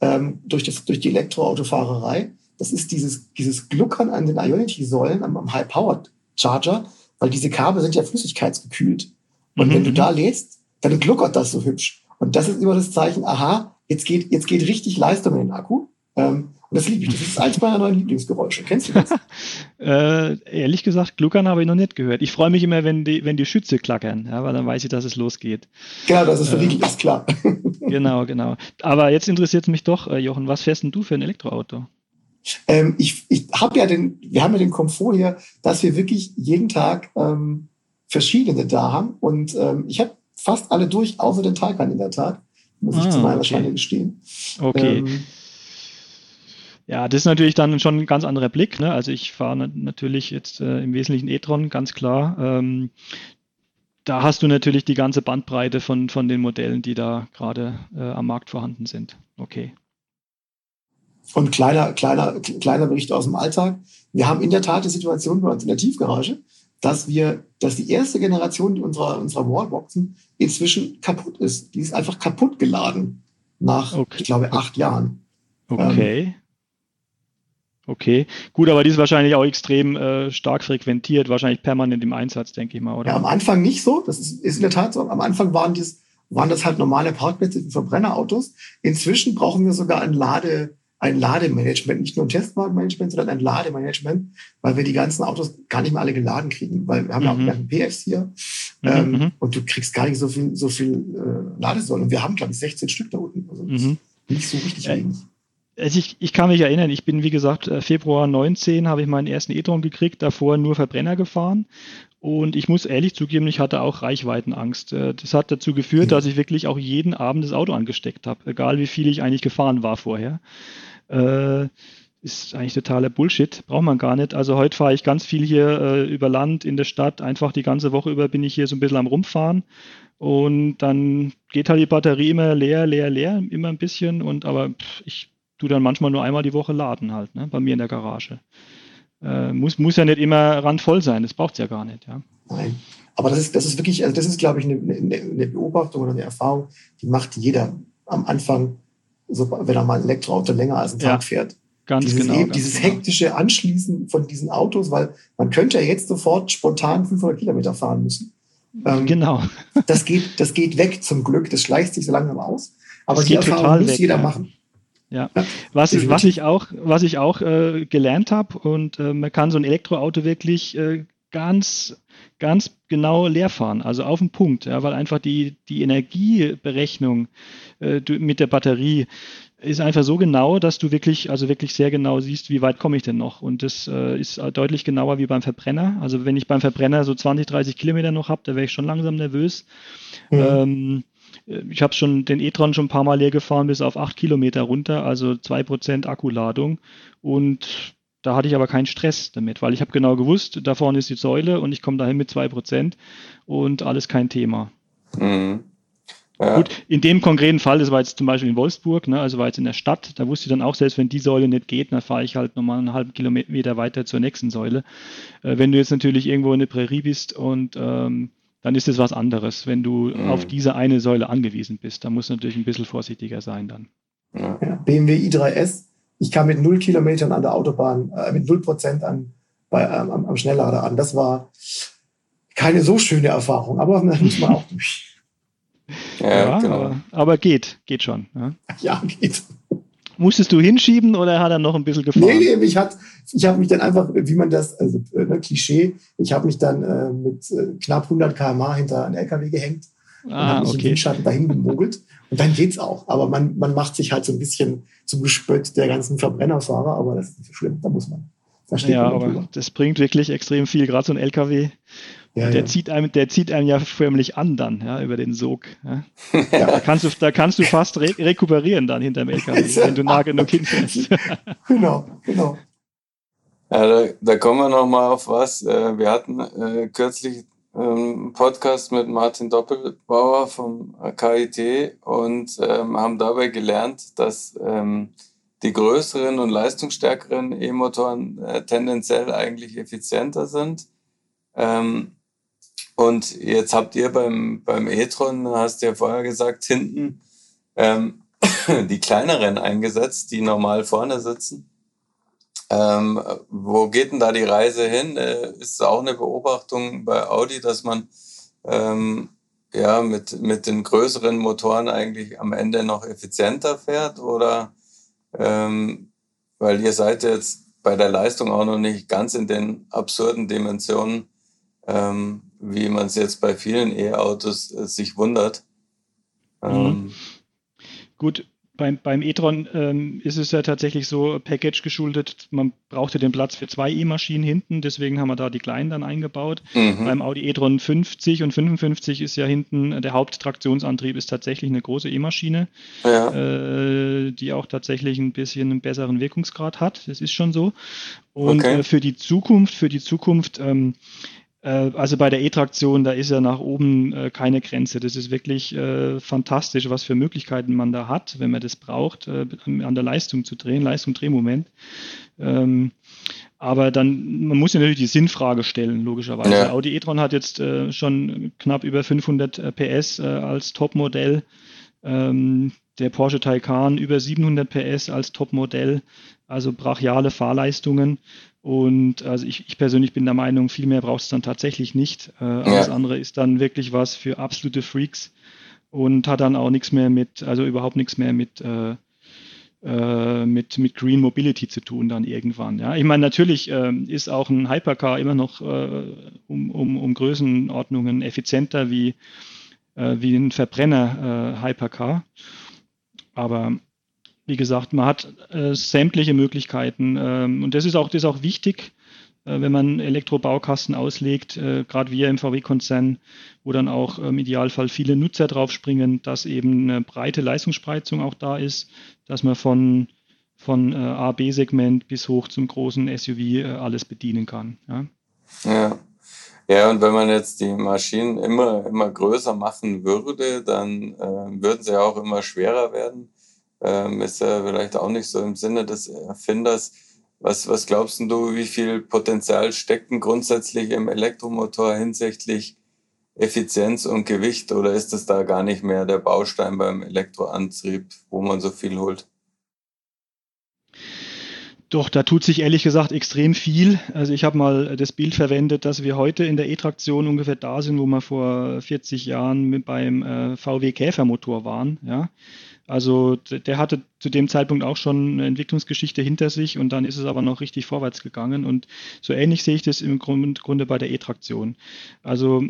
ähm, durch, das, durch die Elektroautofahrerei. Das ist dieses, dieses Gluckern an den Ionity-Säulen am, am High-Powered-Charger, weil diese Kabel sind ja flüssigkeitsgekühlt. Und mhm. wenn du da lädst, dann gluckert das so hübsch. Und das ist immer das Zeichen, aha, jetzt geht, jetzt geht richtig Leistung in den Akku. Ähm, und das liebe ich. Das ist eins meiner neuen Lieblingsgeräusche. Kennst du das? (laughs)
äh, ehrlich gesagt, Gluckern habe ich noch nicht gehört. Ich freue mich immer, wenn die, wenn die Schütze klackern, ja, weil dann weiß ich, dass es losgeht.
Genau, dass es verriegelt äh, ist, klar. (laughs)
genau, genau. Aber jetzt interessiert es mich doch, äh, Jochen, was fährst denn du für ein Elektroauto?
Ähm, ich ich habe ja den, wir haben ja den Komfort hier, dass wir wirklich jeden Tag ähm, verschiedene da haben. Und ähm, ich habe fast alle durch, außer den Taycan in der Tat. Muss ah, ich zu meiner okay. Schande gestehen.
Okay. Ähm, ja, das ist natürlich dann schon ein ganz anderer Blick. Ne? Also ich fahre natürlich jetzt äh, im Wesentlichen e-tron, ganz klar. Ähm, da hast du natürlich die ganze Bandbreite von, von den Modellen, die da gerade äh, am Markt vorhanden sind. Okay.
Und kleiner, kleiner, kleiner Bericht aus dem Alltag. Wir haben in der Tat die Situation bei uns in der Tiefgarage, dass wir, dass die erste Generation unserer, unserer Wallboxen inzwischen kaputt ist. Die ist einfach kaputt geladen nach, okay. ich glaube, acht Jahren.
Okay. Ähm, Okay, gut, aber die ist wahrscheinlich auch extrem äh, stark frequentiert, wahrscheinlich permanent im Einsatz, denke ich mal, oder?
Ja, am Anfang nicht so. Das ist, ist in der Tat so. Am Anfang waren, dies, waren das halt normale Parkplätze für Verbrennerautos. Inzwischen brauchen wir sogar ein Lade, ein Lademanagement, nicht nur ein Testwagenmanagement, sondern ein Lademanagement, weil wir die ganzen Autos gar nicht mehr alle geladen kriegen, weil wir haben mhm. ja auch einen PFs hier mhm, ähm, mhm. und du kriegst gar nicht so viel, so viel äh, Ladesäulen. Und wir haben, glaube ich, 16 Stück da unten. Also mhm. nicht so richtig wenig
Also ich, ich kann mich erinnern, ich bin wie gesagt äh, Februar 19 habe ich meinen ersten e-tron gekriegt, davor nur Verbrenner gefahren und ich muss ehrlich zugeben, ich hatte auch Reichweitenangst. Äh, das hat dazu geführt, mhm. dass ich wirklich auch jeden Abend das Auto angesteckt habe, egal wie viel ich eigentlich gefahren war vorher. Äh, ist eigentlich totaler Bullshit, braucht man gar nicht. Also heute fahre ich ganz viel hier äh, über Land in der Stadt, einfach die ganze Woche über bin ich hier so ein bisschen am Rumfahren und dann geht halt die Batterie immer leer, leer, leer, immer ein bisschen und aber pff, ich tue dann manchmal nur einmal die Woche laden halt, ne, bei mir in der Garage. Äh, muss, muss ja nicht immer randvoll sein, das braucht es ja gar nicht, ja.
Nein. Aber das ist, das ist wirklich, also das ist, glaube ich, eine, eine, Beobachtung oder eine Erfahrung, die macht jeder am Anfang, so, wenn er mal ein Elektroauto länger als einen Tag ja, fährt.
Ganz
dieses,
genau. Eben,
dieses
genau.
hektische Anschließen von diesen Autos, weil man könnte ja jetzt sofort spontan 500 Kilometer fahren müssen.
Ähm, genau.
Das geht, das geht weg zum Glück. Das schleicht sich so langsam aus. Aber das die Erfahrung muss weg, jeder ja. machen.
Ja, was, ich, was ich auch, was ich auch äh, gelernt habe und äh, man kann so ein Elektroauto wirklich äh, ganz, ganz genau leer fahren, also auf den Punkt, ja, weil einfach die, die Energieberechnung äh, mit der Batterie ist einfach so genau, dass du wirklich, also wirklich sehr genau siehst, wie weit komme ich denn noch. Und das äh, ist deutlich genauer wie beim Verbrenner. Also wenn ich beim Verbrenner so 20, 30 Kilometer noch habe, da wäre ich schon langsam nervös. Mhm. Ähm, äh, ich habe schon den e-tron schon ein paar Mal leer gefahren, bis auf 8 Kilometer runter, also 2% Akkuladung. Und da hatte ich aber keinen Stress damit, weil ich habe genau gewusst, da vorne ist die Säule und ich komme dahin mit 2% und alles kein Thema. Mhm. Ja. Gut, in dem konkreten Fall, das war jetzt zum Beispiel in Wolfsburg, ne, also war jetzt in der Stadt, da wusste ich dann auch, selbst wenn die Säule nicht geht, dann fahre ich halt nochmal einen halben Kilometer weiter zur nächsten Säule. Äh, wenn du jetzt natürlich irgendwo in der Prärie bist und ähm, dann ist es was anderes, wenn du mhm. auf diese eine Säule angewiesen bist. Da musst du natürlich ein bisschen vorsichtiger sein dann.
Ja. BMW i3S, ich kam mit null Kilometern an der Autobahn, äh, mit null Prozent an, bei, ähm, am, am Schnelllader an. Das war keine so schöne Erfahrung, aber da (laughs) muss man auch durch.
Ja, ja genau. aber, aber, geht, geht schon. Ja,
ja geht.
Musstest du hinschieben oder hat er noch ein bisschen gefahren?
Nee, nee, ich, hat, ich habe mich dann einfach, wie man das, also äh, ne, Klischee, ich habe mich dann äh, mit äh, knapp 100 km/h hinter einen LKW gehängt und ah, habe mich okay. im Windschatten dahin gemogelt. Und dann geht's auch. Aber man, man macht sich halt so ein bisschen zum Gespött der ganzen Verbrennerfahrer, aber das ist nicht so schlimm, da muss man.
Ja, aber drüber. das bringt wirklich extrem viel, gerade so ein LKW. Ja, der, ja. Zieht einem, der zieht einem ja förmlich an dann, ja, über den Sog. Ja. Da, kannst du, da kannst du fast re rekuperieren dann hinterm LKW, (laughs) wenn du nah genug hinfährst. (laughs)
genau, genau.
Ja, da, da kommen wir nochmal auf was. Äh, wir hatten äh, kürzlich einen Podcast mit Martin Doppelbauer vom KIT und ähm, haben dabei gelernt, dass ähm, die größeren und leistungsstärkeren E-Motoren äh, tendenziell eigentlich effizienter sind. Ähm, und jetzt habt ihr beim, beim e-tron, hast du ja vorher gesagt, hinten ähm, (coughs) die kleineren eingesetzt, die normal vorne sitzen. Ähm, wo geht denn da die Reise hin? Äh, ist auch eine Beobachtung bei Audi, dass man ähm, ja mit, mit den größeren Motoren eigentlich am Ende noch effizienter fährt? Oder ähm, weil ihr seid jetzt bei der Leistung auch noch nicht ganz in den absurden Dimensionen, ähm, wie man es jetzt bei vielen E-Autos äh, sich wundert.
Mhm. Ähm, Gut, beim, beim e-tron ähm, ist es ja tatsächlich so Package geschuldet. Man brauchte den Platz für zwei E-Maschinen hinten, deswegen haben wir da die kleinen dann eingebaut. Mhm. Beim Audi e-tron 50 und 55 ist ja hinten der Haupttraktionsantrieb ist tatsächlich eine große E-Maschine, ja. äh, die auch tatsächlich ein bisschen einen besseren Wirkungsgrad hat. Das ist schon so. Und okay. äh, für die Zukunft, für die Zukunft ähm, äh, also bei der E-Traktion, da ist ja nach oben äh, keine Grenze. Das ist wirklich äh, fantastisch, was für Möglichkeiten man da hat, wenn man das braucht, äh, an der Leistung zu drehen, Leistung, Drehmoment. Ähm, aber dann, man muss ja natürlich die Sinnfrage stellen, logischerweise. Ja. Audi e-tron hat jetzt äh, schon knapp über 500 äh, PS als Topmodell. Ähm, der Porsche Taycan über 700 PS als Topmodell, also brachiale Fahrleistungen. Und also ich, ich persönlich bin der Meinung, viel mehr braucht es dann tatsächlich nicht. Äh, alles ja. andere ist dann wirklich was für absolute Freaks und hat dann auch nichts mehr mit, also überhaupt nichts mehr mit, äh, äh, mit, mit Green Mobility zu tun dann irgendwann. Ja, ich meine, natürlich äh, ist auch ein Hypercar immer noch äh, um, um, um Größenordnungen effizienter wie, äh, wie ein Verbrenner äh, Hypercar. Aber wie gesagt, man hat äh, sämtliche Möglichkeiten. Ähm, und das ist auch, das ist auch wichtig, äh, wenn man Elektrobaukasten auslegt, äh, gerade wir im VW-Konzern, wo dann auch im Idealfall viele Nutzer draufspringen, dass eben eine breite Leistungsspreizung auch da ist, dass man von, von äh, A, B-Segment bis hoch zum großen SUV äh, alles bedienen kann. Ja.
ja. Ja, und wenn man jetzt die Maschinen immer, immer größer machen würde, dann äh, würden sie auch immer schwerer werden. Ähm, ist ja vielleicht auch nicht so im Sinne des Erfinders. Was, was glaubst du, wie viel Potenzial steckt denn grundsätzlich im Elektromotor hinsichtlich Effizienz und Gewicht oder ist das da gar nicht mehr der Baustein beim Elektroantrieb, wo man so viel holt?
Doch, da tut sich ehrlich gesagt extrem viel. Also ich habe mal das Bild verwendet, dass wir heute in der E-Traktion ungefähr da sind, wo wir vor 40 Jahren beim äh, VW Käfermotor waren. Ja? Also der hatte zu dem Zeitpunkt auch schon eine Entwicklungsgeschichte hinter sich und dann ist es aber noch richtig vorwärts gegangen. Und so ähnlich sehe ich das im Grunde bei der E-Traktion. Also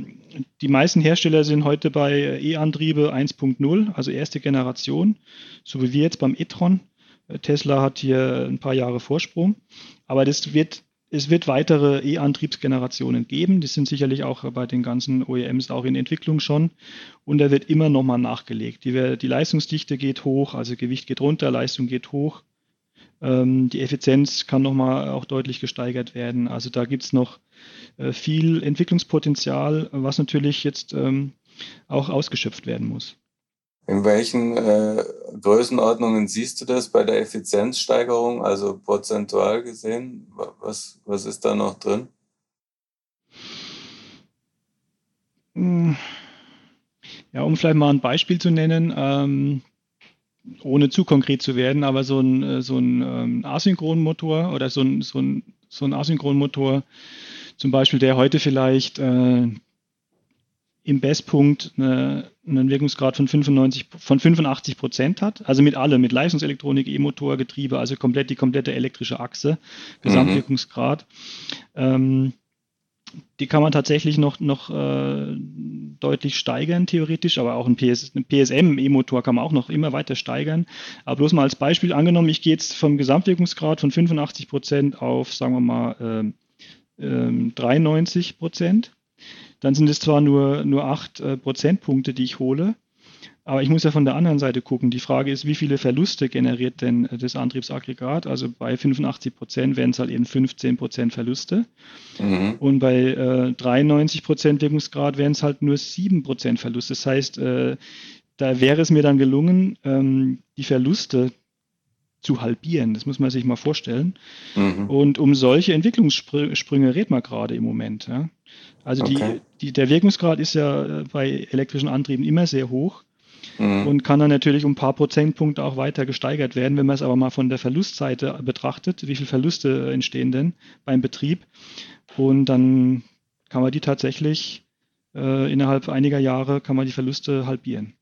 die meisten Hersteller sind heute bei E-Antriebe 1.0, also erste Generation, so wie wir jetzt beim e-tron. Tesla hat hier ein paar Jahre Vorsprung, aber das wird, es wird weitere E-Antriebsgenerationen geben. Die sind sicherlich auch bei den ganzen OEMs auch in Entwicklung schon. Und da wird immer nochmal nachgelegt. Die, die Leistungsdichte geht hoch, also Gewicht geht runter, Leistung geht hoch. Ähm, die Effizienz kann nochmal auch deutlich gesteigert werden. Also da gibt es noch äh, viel Entwicklungspotenzial, was natürlich jetzt ähm, auch ausgeschöpft werden muss.
In welchen äh, Größenordnungen siehst du das bei der Effizienzsteigerung, also prozentual gesehen? Was, was ist da noch drin?
Hm. Ja, um vielleicht mal ein Beispiel zu nennen, ähm, ohne zu konkret zu werden, aber so ein, äh, so ein ähm, Asynchronmotor oder so ein, so ein, so ein Asynchronmotor, zum Beispiel, der heute vielleicht äh, im Bestpunkt eine, einen Wirkungsgrad von, 95, von 85 Prozent hat. Also mit allem, mit Leistungselektronik, E-Motor, Getriebe, also komplett die komplette elektrische Achse, Gesamtwirkungsgrad. Mhm. Ähm, die kann man tatsächlich noch, noch äh, deutlich steigern, theoretisch, aber auch ein, PS, ein PSM-E-Motor kann man auch noch immer weiter steigern. Aber bloß mal als Beispiel angenommen, ich gehe jetzt vom Gesamtwirkungsgrad von 85 Prozent auf, sagen wir mal, äh, äh, 93 Prozent dann sind es zwar nur, nur 8 äh, Prozentpunkte, die ich hole, aber ich muss ja von der anderen Seite gucken. Die Frage ist, wie viele Verluste generiert denn äh, das Antriebsaggregat? Also bei 85 Prozent wären es halt eben 15 Prozent Verluste. Mhm. Und bei äh, 93 Prozent Wirkungsgrad wären es halt nur 7 Prozent Verluste. Das heißt, äh, da wäre es mir dann gelungen, ähm, die Verluste zu halbieren. Das muss man sich mal vorstellen. Mhm. Und um solche Entwicklungssprünge redet man gerade im Moment. Ja. Also okay. die, die, der Wirkungsgrad ist ja äh, bei elektrischen Antrieben immer sehr hoch mhm. und kann dann natürlich um ein paar Prozentpunkte auch weiter gesteigert werden. Wenn man es aber mal von der Verlustseite betrachtet, wie viele Verluste entstehen denn beim Betrieb? Und dann kann man die tatsächlich äh, innerhalb einiger Jahre kann man die Verluste halbieren.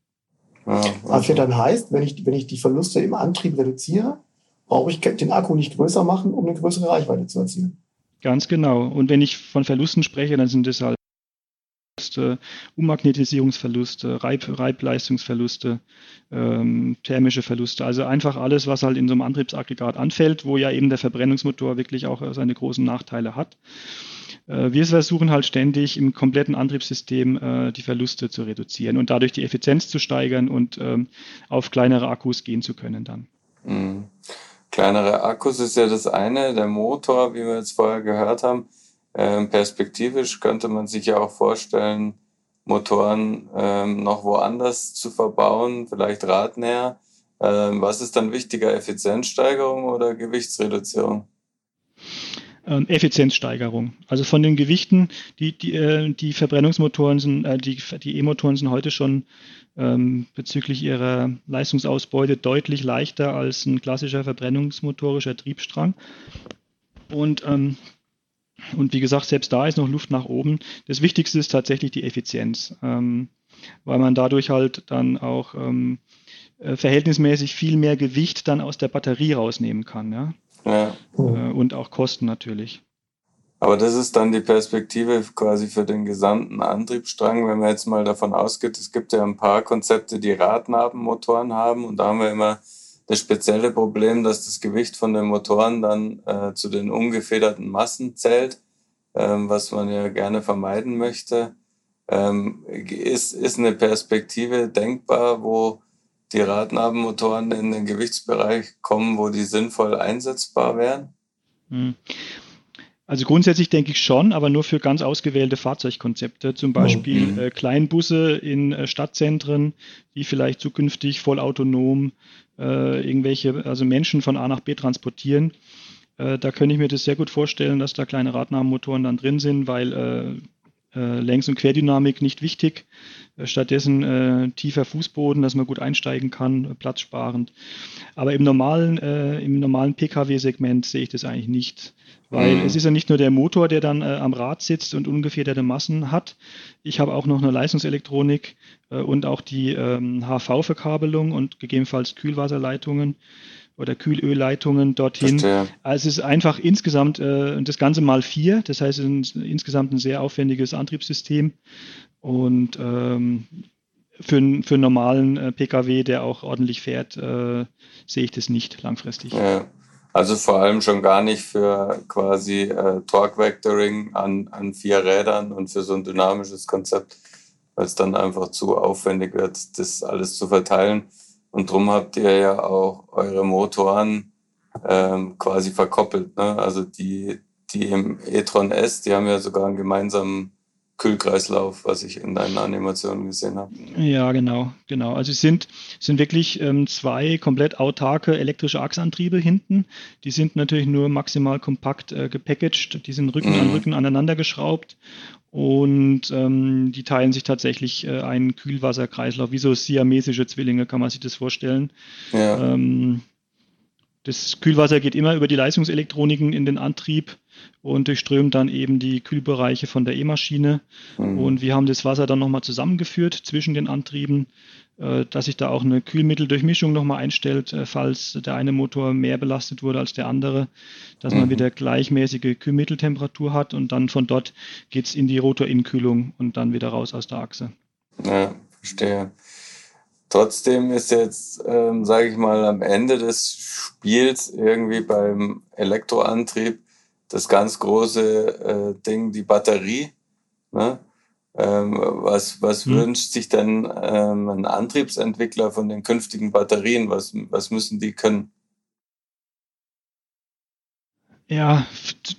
Ja, Was ja dann heißt, wenn ich, wenn ich die Verluste im Antrieb reduziere, brauche ich den Akku nicht größer machen, um eine größere Reichweite zu erzielen.
Ganz genau. Und wenn ich von Verlusten spreche, dann sind es halt Verluste, Ummagnetisierungsverluste, Reib, Reibleistungsverluste, ähm, thermische Verluste. Also einfach alles, was halt in so einem Antriebsaggregat anfällt, wo ja eben der Verbrennungsmotor wirklich auch seine großen Nachteile hat. Äh, wir versuchen halt ständig im kompletten Antriebssystem äh, die Verluste zu reduzieren und dadurch die Effizienz zu steigern und ähm, auf kleinere Akkus gehen zu können dann.
Mhm. Kleinere Akkus ist ja das eine, der Motor, wie wir jetzt vorher gehört haben. Ähm, perspektivisch könnte man sich ja auch vorstellen, Motoren ähm, noch woanders zu verbauen, vielleicht radnäher. Was ist dann wichtiger, Effizienzsteigerung oder Gewichtsreduzierung?
Ähm, Effizienzsteigerung. Also von den Gewichten, die, die, äh, die Verbrennungsmotoren sind, äh, die, die E-Motoren sind heute schon ähm, bezüglich ihrer Leistungsausbeute deutlich leichter als ein klassischer verbrennungsmotorischer Triebstrang. Und ähm, und wie gesagt, selbst da ist noch Luft nach oben. Das Wichtigste ist tatsächlich die Effizienz, ähm, weil man dadurch halt dann auch ähm, äh, verhältnismäßig viel mehr Gewicht dann aus der Batterie rausnehmen kann. Ja? Ja. Äh, und auch Kosten natürlich.
Aber das ist dann die Perspektive quasi für den gesamten Antriebsstrang, wenn man jetzt mal davon ausgeht, es gibt ja ein paar Konzepte, die Radnabenmotoren haben und da haben wir immer das spezielle Problem, dass das Gewicht von den Motoren dann äh, zu den ungefederten Massen zählt, ähm, was man ja gerne vermeiden möchte. Ähm, ist, ist eine Perspektive denkbar, wo die Radnabenmotoren in den Gewichtsbereich kommen, wo die sinnvoll einsetzbar wären? Hm.
Also grundsätzlich denke ich schon, aber nur für ganz ausgewählte Fahrzeugkonzepte, zum Beispiel mhm. äh, Kleinbusse in äh, Stadtzentren, die vielleicht zukünftig vollautonom äh, irgendwelche, also Menschen von A nach B transportieren. Äh, da könnte ich mir das sehr gut vorstellen, dass da kleine Radnahmenmotoren dann drin sind, weil äh, äh, Längs- und Querdynamik nicht wichtig. Stattdessen äh, tiefer Fußboden, dass man gut einsteigen kann, platzsparend. Aber im normalen, äh, im normalen Pkw-Segment sehe ich das eigentlich nicht. Weil mhm. es ist ja nicht nur der Motor, der dann äh, am Rad sitzt und ungefährdete Massen hat. Ich habe auch noch eine Leistungselektronik äh, und auch die ähm, HV-Verkabelung und gegebenenfalls Kühlwasserleitungen oder Kühlölleitungen dorthin. Verstehe. Also es ist einfach insgesamt äh, das Ganze mal vier. Das heißt, es ist insgesamt ein sehr aufwendiges Antriebssystem. Und ähm, für, für einen normalen äh, Pkw, der auch ordentlich fährt, äh, sehe ich das nicht langfristig.
Ja. Also vor allem schon gar nicht für quasi äh, Torque Vectoring an, an vier Rädern und für so ein dynamisches Konzept, weil es dann einfach zu aufwendig wird, das alles zu verteilen. Und darum habt ihr ja auch eure Motoren ähm, quasi verkoppelt. Ne? Also die, die im e-tron S, die haben ja sogar einen gemeinsamen Kühlkreislauf, was ich in deinen Animationen gesehen habe.
Ja, genau, genau. Also es sind, sind wirklich ähm, zwei komplett autarke elektrische Achsantriebe hinten. Die sind natürlich nur maximal kompakt äh, gepackaged. Die sind Rücken mhm. an Rücken aneinander geschraubt und ähm, die teilen sich tatsächlich äh, einen Kühlwasserkreislauf, wie so siamesische Zwillinge, kann man sich das vorstellen. Ja. Ähm, das Kühlwasser geht immer über die Leistungselektroniken in den Antrieb und durchströmt dann eben die Kühlbereiche von der E-Maschine. Mhm. Und wir haben das Wasser dann nochmal zusammengeführt zwischen den Antrieben, äh, dass sich da auch eine Kühlmitteldurchmischung nochmal einstellt, äh, falls der eine Motor mehr belastet wurde als der andere, dass mhm. man wieder gleichmäßige Kühlmitteltemperatur hat und dann von dort geht es in die Rotorinkühlung und dann wieder raus aus der Achse.
Ja, verstehe. Trotzdem ist jetzt, ähm, sage ich mal, am Ende des Spiels irgendwie beim Elektroantrieb das ganz große äh, Ding, die Batterie. Ne? Ähm, was was hm. wünscht sich denn ähm, ein Antriebsentwickler von den künftigen Batterien? Was, was müssen die können?
Ja,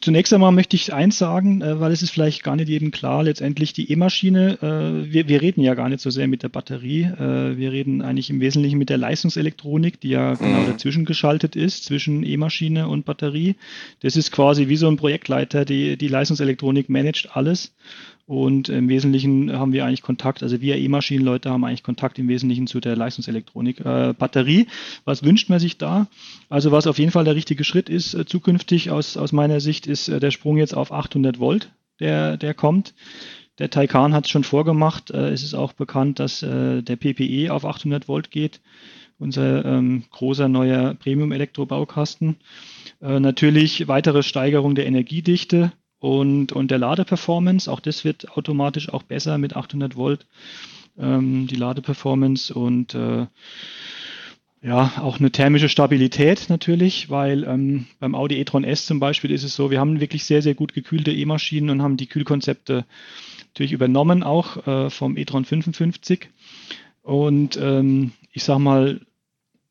zunächst einmal möchte ich eins sagen, äh, weil es ist vielleicht gar nicht jedem klar, letztendlich die E-Maschine, äh, wir, wir reden ja gar nicht so sehr mit der Batterie, äh, wir reden eigentlich im Wesentlichen mit der Leistungselektronik, die ja genau mhm. dazwischen geschaltet ist, zwischen E-Maschine und Batterie. Das ist quasi wie so ein Projektleiter, die, die Leistungselektronik managt alles und im Wesentlichen haben wir eigentlich Kontakt, also wir E-Maschinenleute haben eigentlich Kontakt im Wesentlichen zu der Leistungselektronik. Äh, Batterie, was wünscht man sich da? Also was auf jeden Fall der richtige Schritt ist äh, zukünftig aus, aus meiner Sicht, ist äh, der Sprung jetzt auf 800 Volt, der, der kommt. Der Taycan hat es schon vorgemacht. Äh, es ist auch bekannt, dass äh, der PPE auf 800 Volt geht. Unser ähm, großer neuer Premium-Elektrobaukasten. Äh, natürlich weitere Steigerung der Energiedichte und, und der Ladeperformance. Auch das wird automatisch auch besser mit 800 Volt, ähm, die Ladeperformance und äh, ja, auch eine thermische Stabilität natürlich, weil ähm, beim Audi e-tron S zum Beispiel ist es so, wir haben wirklich sehr, sehr gut gekühlte E-Maschinen und haben die Kühlkonzepte natürlich übernommen, auch äh, vom e-tron 55. Und ähm, ich sag mal,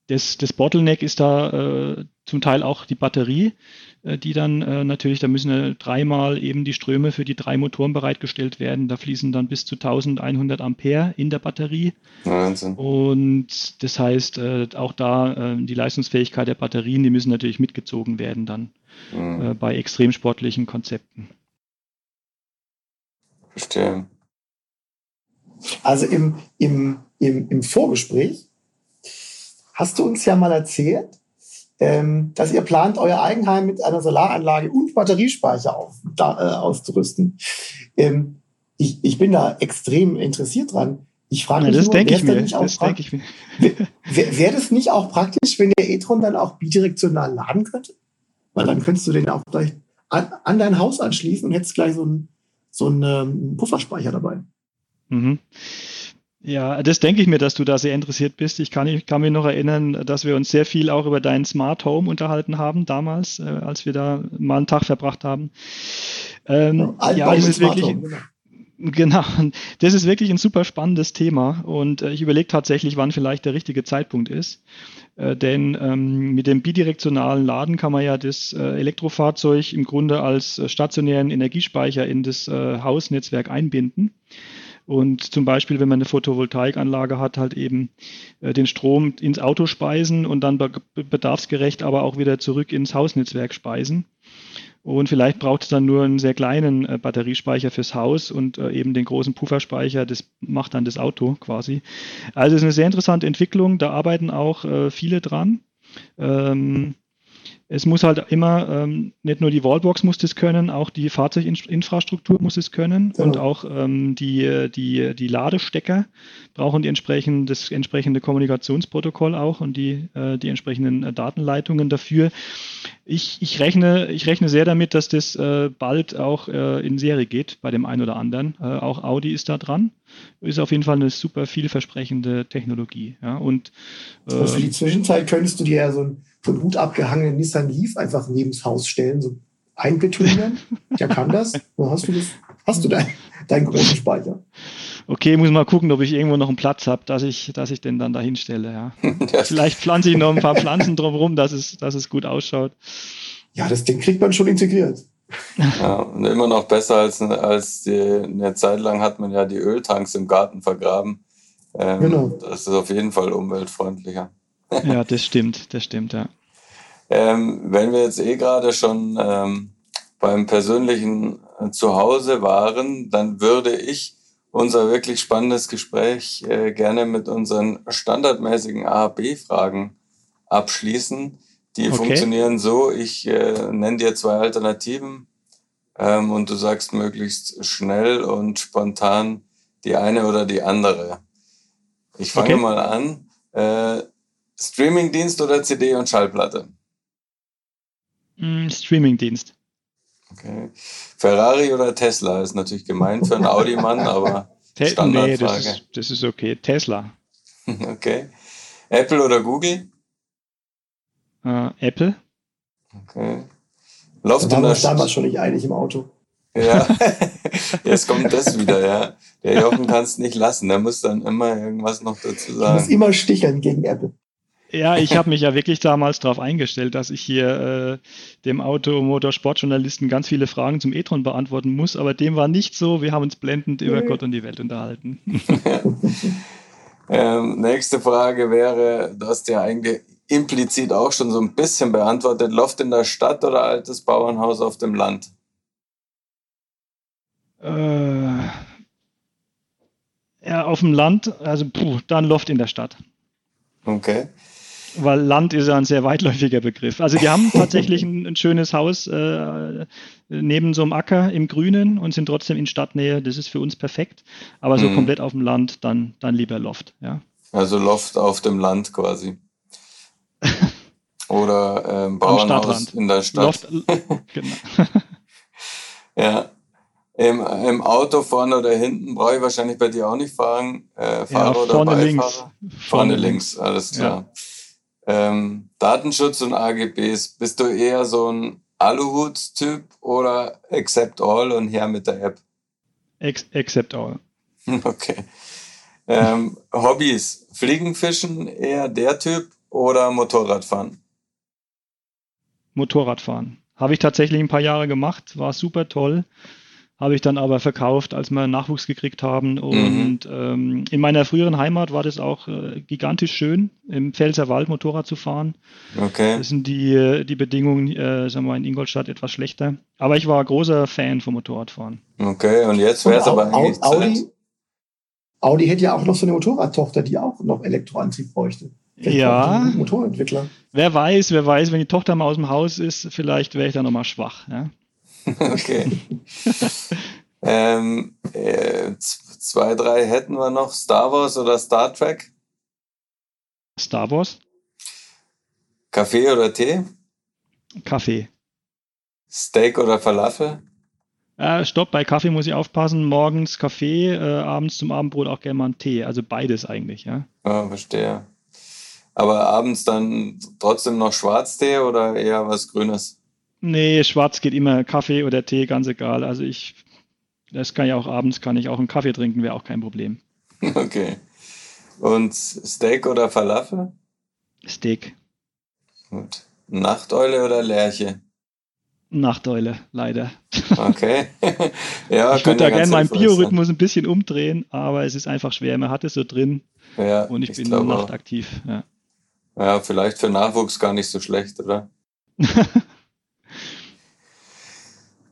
das, das Bottleneck ist da äh, zum Teil auch die Batterie, die dann äh, natürlich, da müssen äh, dreimal eben die Ströme für die drei Motoren bereitgestellt werden. Da fließen dann bis zu 1100 Ampere in der Batterie. Wahnsinn. Und das heißt, äh, auch da äh, die Leistungsfähigkeit der Batterien, die müssen natürlich mitgezogen werden dann mhm. Äh, bei extrem sportlichen Konzepten.
Verstehe.
Also im, im, im, im Vorgespräch hast du uns ja mal erzählt, ähm, dass ihr plant, euer Eigenheim mit einer Solaranlage und Batteriespeicher auf, da, äh, auszurüsten. Ähm, ich, ich bin da extrem interessiert dran. Ich frage mich
ja, das denke ich, mir.
Das denk ich mir. Wäre wär das nicht auch praktisch, wenn der e-tron dann auch bidirektional laden könnte? Weil dann könntest du den auch gleich an, an dein Haus anschließen und hättest gleich so einen, so einen ähm, Pufferspeicher dabei.
Mhm. Ja, das denke ich mir, dass du da sehr interessiert bist. Ich kann, ich kann mich noch erinnern, dass wir uns sehr viel auch über dein Smart Home unterhalten haben damals, äh, als wir da mal einen Tag verbracht haben. Ähm, ja, das ist wirklich. Home, genau. Genau, das ist wirklich ein super spannendes Thema und äh, ich überlege tatsächlich, wann vielleicht der richtige Zeitpunkt ist. Äh, denn ähm, mit dem bidirektionalen Laden kann man ja das äh, Elektrofahrzeug im Grunde als äh, stationären Energiespeicher in das äh, Hausnetzwerk einbinden. Und zum Beispiel, wenn man eine Photovoltaikanlage hat, halt eben äh, den Strom ins Auto speisen und dann bedarfsgerecht aber auch wieder zurück ins Hausnetzwerk speisen. Und vielleicht braucht es dann nur einen sehr kleinen äh, Batteriespeicher fürs Haus und äh, eben den großen Pufferspeicher, das macht dann das Auto quasi. Also es ist eine sehr interessante Entwicklung, da arbeiten auch äh, viele dran. Ähm, es muss halt immer, ähm, nicht nur die Wallbox muss das können, auch die Fahrzeuginfrastruktur muss es können genau. und auch ähm, die, die, die Ladestecker brauchen die entsprechend, das entsprechende Kommunikationsprotokoll auch und die, äh, die entsprechenden äh, Datenleitungen dafür. Ich, ich, rechne, ich rechne sehr damit, dass das äh, bald auch äh, in Serie geht bei dem einen oder anderen. Äh, auch Audi ist da dran. Ist auf jeden Fall eine super vielversprechende Technologie. Ja, und,
äh, für die Zwischenzeit könntest du dir ja so ein von Hut abgehangenen Nissan Leaf einfach neben das Haus stellen, so einbetonieren. (laughs) Der kann das. Wo hast du das? Hast du deinen, deinen großen Speicher?
Okay, muss mal gucken, ob ich irgendwo noch einen Platz habe, dass ich, dass ich den dann da hinstelle. (laughs) Ja. Vielleicht pflanze ich noch ein paar Pflanzen drumherum, dass es, dass es gut ausschaut.
Ja, das Ding kriegt man schon integriert. (laughs)
Ja, und immer noch besser als, als die, eine Zeit lang hat man ja die Öltanks im Garten vergraben. Ähm, genau. Das ist auf jeden Fall umweltfreundlicher.
ja, das stimmt, das stimmt, ja.
Ähm, wenn wir jetzt eh gerade schon ähm, beim persönlichen äh, Zuhause waren, dann würde ich unser wirklich spannendes Gespräch äh, gerne mit unseren standardmäßigen A-B-Fragen abschließen. Die okay. funktionieren so, ich äh, nenne dir zwei Alternativen ähm, und du sagst möglichst schnell und spontan die eine oder die andere. Ich fange okay. mal an. Äh, Streamingdienst oder CD und Schallplatte?
Mm, Streamingdienst.
Okay. Ferrari oder Tesla ist natürlich gemein für einen Audi-Mann, (laughs) aber
Te Standardfrage. Nee, das ist, das ist okay. Tesla. (laughs)
Okay. Apple oder Google?
Uh, Apple.
Okay. Loft da waren wir damals schon nicht einig im Auto.
Ja, (laughs) jetzt kommt das wieder, ja. Der Jochen kann es nicht lassen, der muss dann immer irgendwas noch dazu sagen.
Ich muss immer sticheln gegen Apple.
Ja, ich habe mich ja wirklich damals darauf eingestellt, dass ich hier äh, dem Auto-Motorsportjournalisten ganz viele Fragen zum e-tron beantworten muss, aber dem war nicht so. Wir haben uns blendend über Gott und die Welt unterhalten. (laughs)
ähm, nächste Frage wäre, du hast ja eigentlich implizit auch schon so ein bisschen beantwortet, Loft in der Stadt oder altes Bauernhaus auf dem Land?
Äh, ja, auf dem Land, also puh, dann Loft in der Stadt.
Okay
weil Land ist ja ein sehr weitläufiger Begriff. Also die haben (laughs) tatsächlich ein, ein schönes Haus äh, neben so einem Acker im Grünen und sind trotzdem in Stadtnähe. Das ist für uns perfekt. Aber so mhm. komplett auf dem Land, dann, dann lieber Loft. Ja.
Also Loft auf dem Land quasi. (laughs) Oder ähm, Bauernhaus in der Stadt. Loft, genau. (laughs) ja. Im, Im Auto vorne oder hinten brauche ich wahrscheinlich bei dir auch nicht fahren. Äh, Fahrer ja,
oder Beifahrer? Links.
Vorne, vorne links, alles klar. Ja. Ähm, Datenschutz und AGBs, bist du eher so ein Aluhut-Typ oder Accept All und her mit der App?
accept All. (laughs)
Okay. Ähm, Hobbys, Fliegenfischen eher der Typ oder Motorradfahren?
Motorradfahren. Habe ich tatsächlich ein paar Jahre gemacht, war super toll habe ich dann aber verkauft, als wir Nachwuchs gekriegt haben. Mhm. Und mhm. ähm, in meiner früheren Heimat war das auch äh, gigantisch schön, im Pfälzerwald Motorrad zu fahren.
Okay.
Das sind die, die Bedingungen, äh, sagen wir in Ingolstadt etwas schlechter. Aber ich war großer Fan vom Motorradfahren.
Okay, und jetzt wäre es aber
eigentlich Audi, Audi hätte ja auch noch so eine Motorradtochter, die auch noch Elektroantrieb bräuchte.
Vielleicht ja.
Motorentwickler.
Wer weiß, wer weiß, wenn die Tochter mal aus dem Haus ist, vielleicht wäre ich da nochmal schwach. Ja? (laughs)
Okay. ähm, äh, zwei, drei hätten wir noch. Star Wars oder Star Trek?
Star Wars.
Kaffee oder Tee?
Kaffee.
Steak oder Falafel?
Äh, stopp, bei Kaffee muss ich aufpassen. Morgens Kaffee, äh, abends zum Abendbrot auch gerne mal einen Tee. Also beides eigentlich, ja.
Ja, verstehe. Aber abends dann trotzdem noch Schwarztee oder eher was Grünes?
Nee, schwarz geht immer. Kaffee oder Tee, ganz egal. Also ich, das kann ich auch abends, kann ich auch einen Kaffee trinken, wäre auch kein Problem. (laughs)
Okay. Und Steak oder Falafel?
Steak.
Gut. Nachteule oder Lerche?
Nachteule, leider.
Okay. (laughs) (laughs) ja,
ich würde da
ja
gerne meinen Biorhythmus ein bisschen umdrehen, aber es ist einfach schwer. Man hat es so drin.
Ja,
und ich, bin
glaube auch.
nachtaktiv. Ja.
Ja, vielleicht für Nachwuchs gar nicht so schlecht, oder?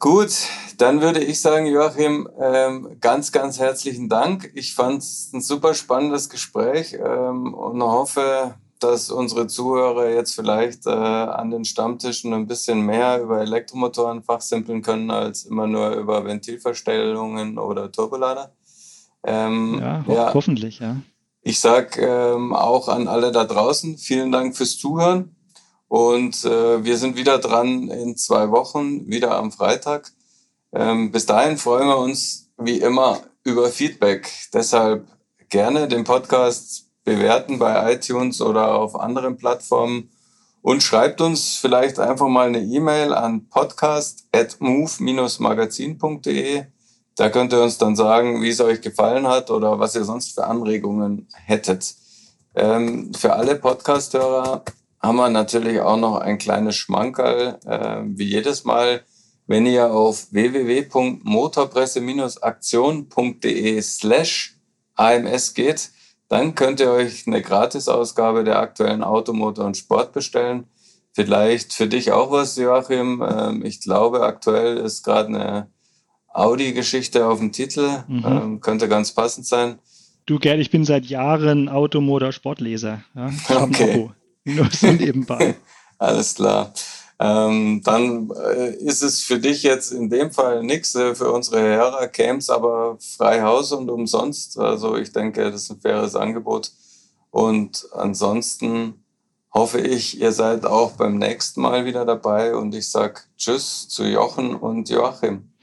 Gut, dann würde ich sagen, Joachim, ähm, ganz, ganz herzlichen Dank. Ich fand es ein super spannendes Gespräch ähm, und hoffe, dass unsere Zuhörer jetzt vielleicht äh, an den Stammtischen ein bisschen mehr über Elektromotoren fachsimpeln können, als immer nur über Ventilverstellungen oder Turbolader. Ähm,
Ja, ho hoffentlich, ja.
ich sag ähm, auch an alle da draußen, vielen Dank fürs Zuhören. Und äh, wir sind wieder dran in zwei Wochen, wieder am Freitag. Ähm, bis dahin freuen wir uns wie immer über Feedback. Deshalb gerne den Podcast bewerten bei iTunes oder auf anderen Plattformen und schreibt uns vielleicht einfach mal eine E-Mail an podcast.move-magazin.de. Da könnt ihr uns dann sagen, wie es euch gefallen hat oder was ihr sonst für Anregungen hättet. Ähm, für alle Podcast-Hörer haben wir natürlich auch noch ein kleines Schmankerl, äh, wie jedes Mal. Wenn ihr auf www.motorpresse-aktion.de slash AMS geht, dann könnt ihr euch eine Gratisausgabe der aktuellen Automotor und Sport bestellen. Vielleicht für dich auch was, Joachim. Ähm, ich glaube, aktuell ist gerade eine Audi-Geschichte auf dem Titel.
Mhm.
Ähm, könnte ganz passend sein.
Du, Gerd, ich bin seit Jahren Automotor-Sportleser. Ja? (laughs)
Okay.
Nur so nebenbei. (laughs)
Alles klar. Ähm, dann äh, ist es für dich jetzt in dem Fall nichts. Äh, für unsere Hörer es aber frei Haus und umsonst. Also ich denke, das ist ein faires Angebot. Und ansonsten hoffe ich, ihr seid auch beim nächsten Mal wieder dabei. Und ich sag Tschüss zu Jochen und Joachim.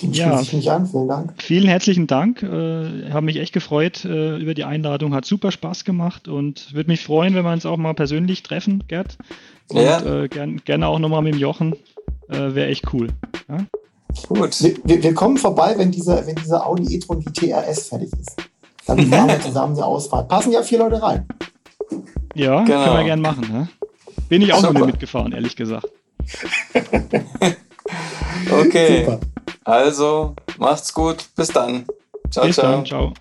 Den
Ja.
schließe ich mich an. Vielen Dank.
Vielen herzlichen Dank. Äh, habe mich echt gefreut äh, über die Einladung. Hat super Spaß gemacht und würde mich freuen, wenn wir uns auch mal persönlich treffen, Gerd. Und
Ja.
äh, gern, gerne auch nochmal mit dem Jochen. Äh, Wäre echt cool. Ja?
Gut.
Wir, wir, wir kommen vorbei, wenn dieser, wenn dieser Audi e-tron GTRS fertig ist. Dann (laughs) fahren wir zusammen eine Ausfahrt. Passen ja vier Leute rein.
Ja,
Genau.
können wir gerne machen. Ja? Bin ich auch noch mitgefahren, ehrlich gesagt. (laughs)
Okay.
Super.
Also macht's gut. Bis dann. Ciao,
Bis
ciao.
dann. Ciao.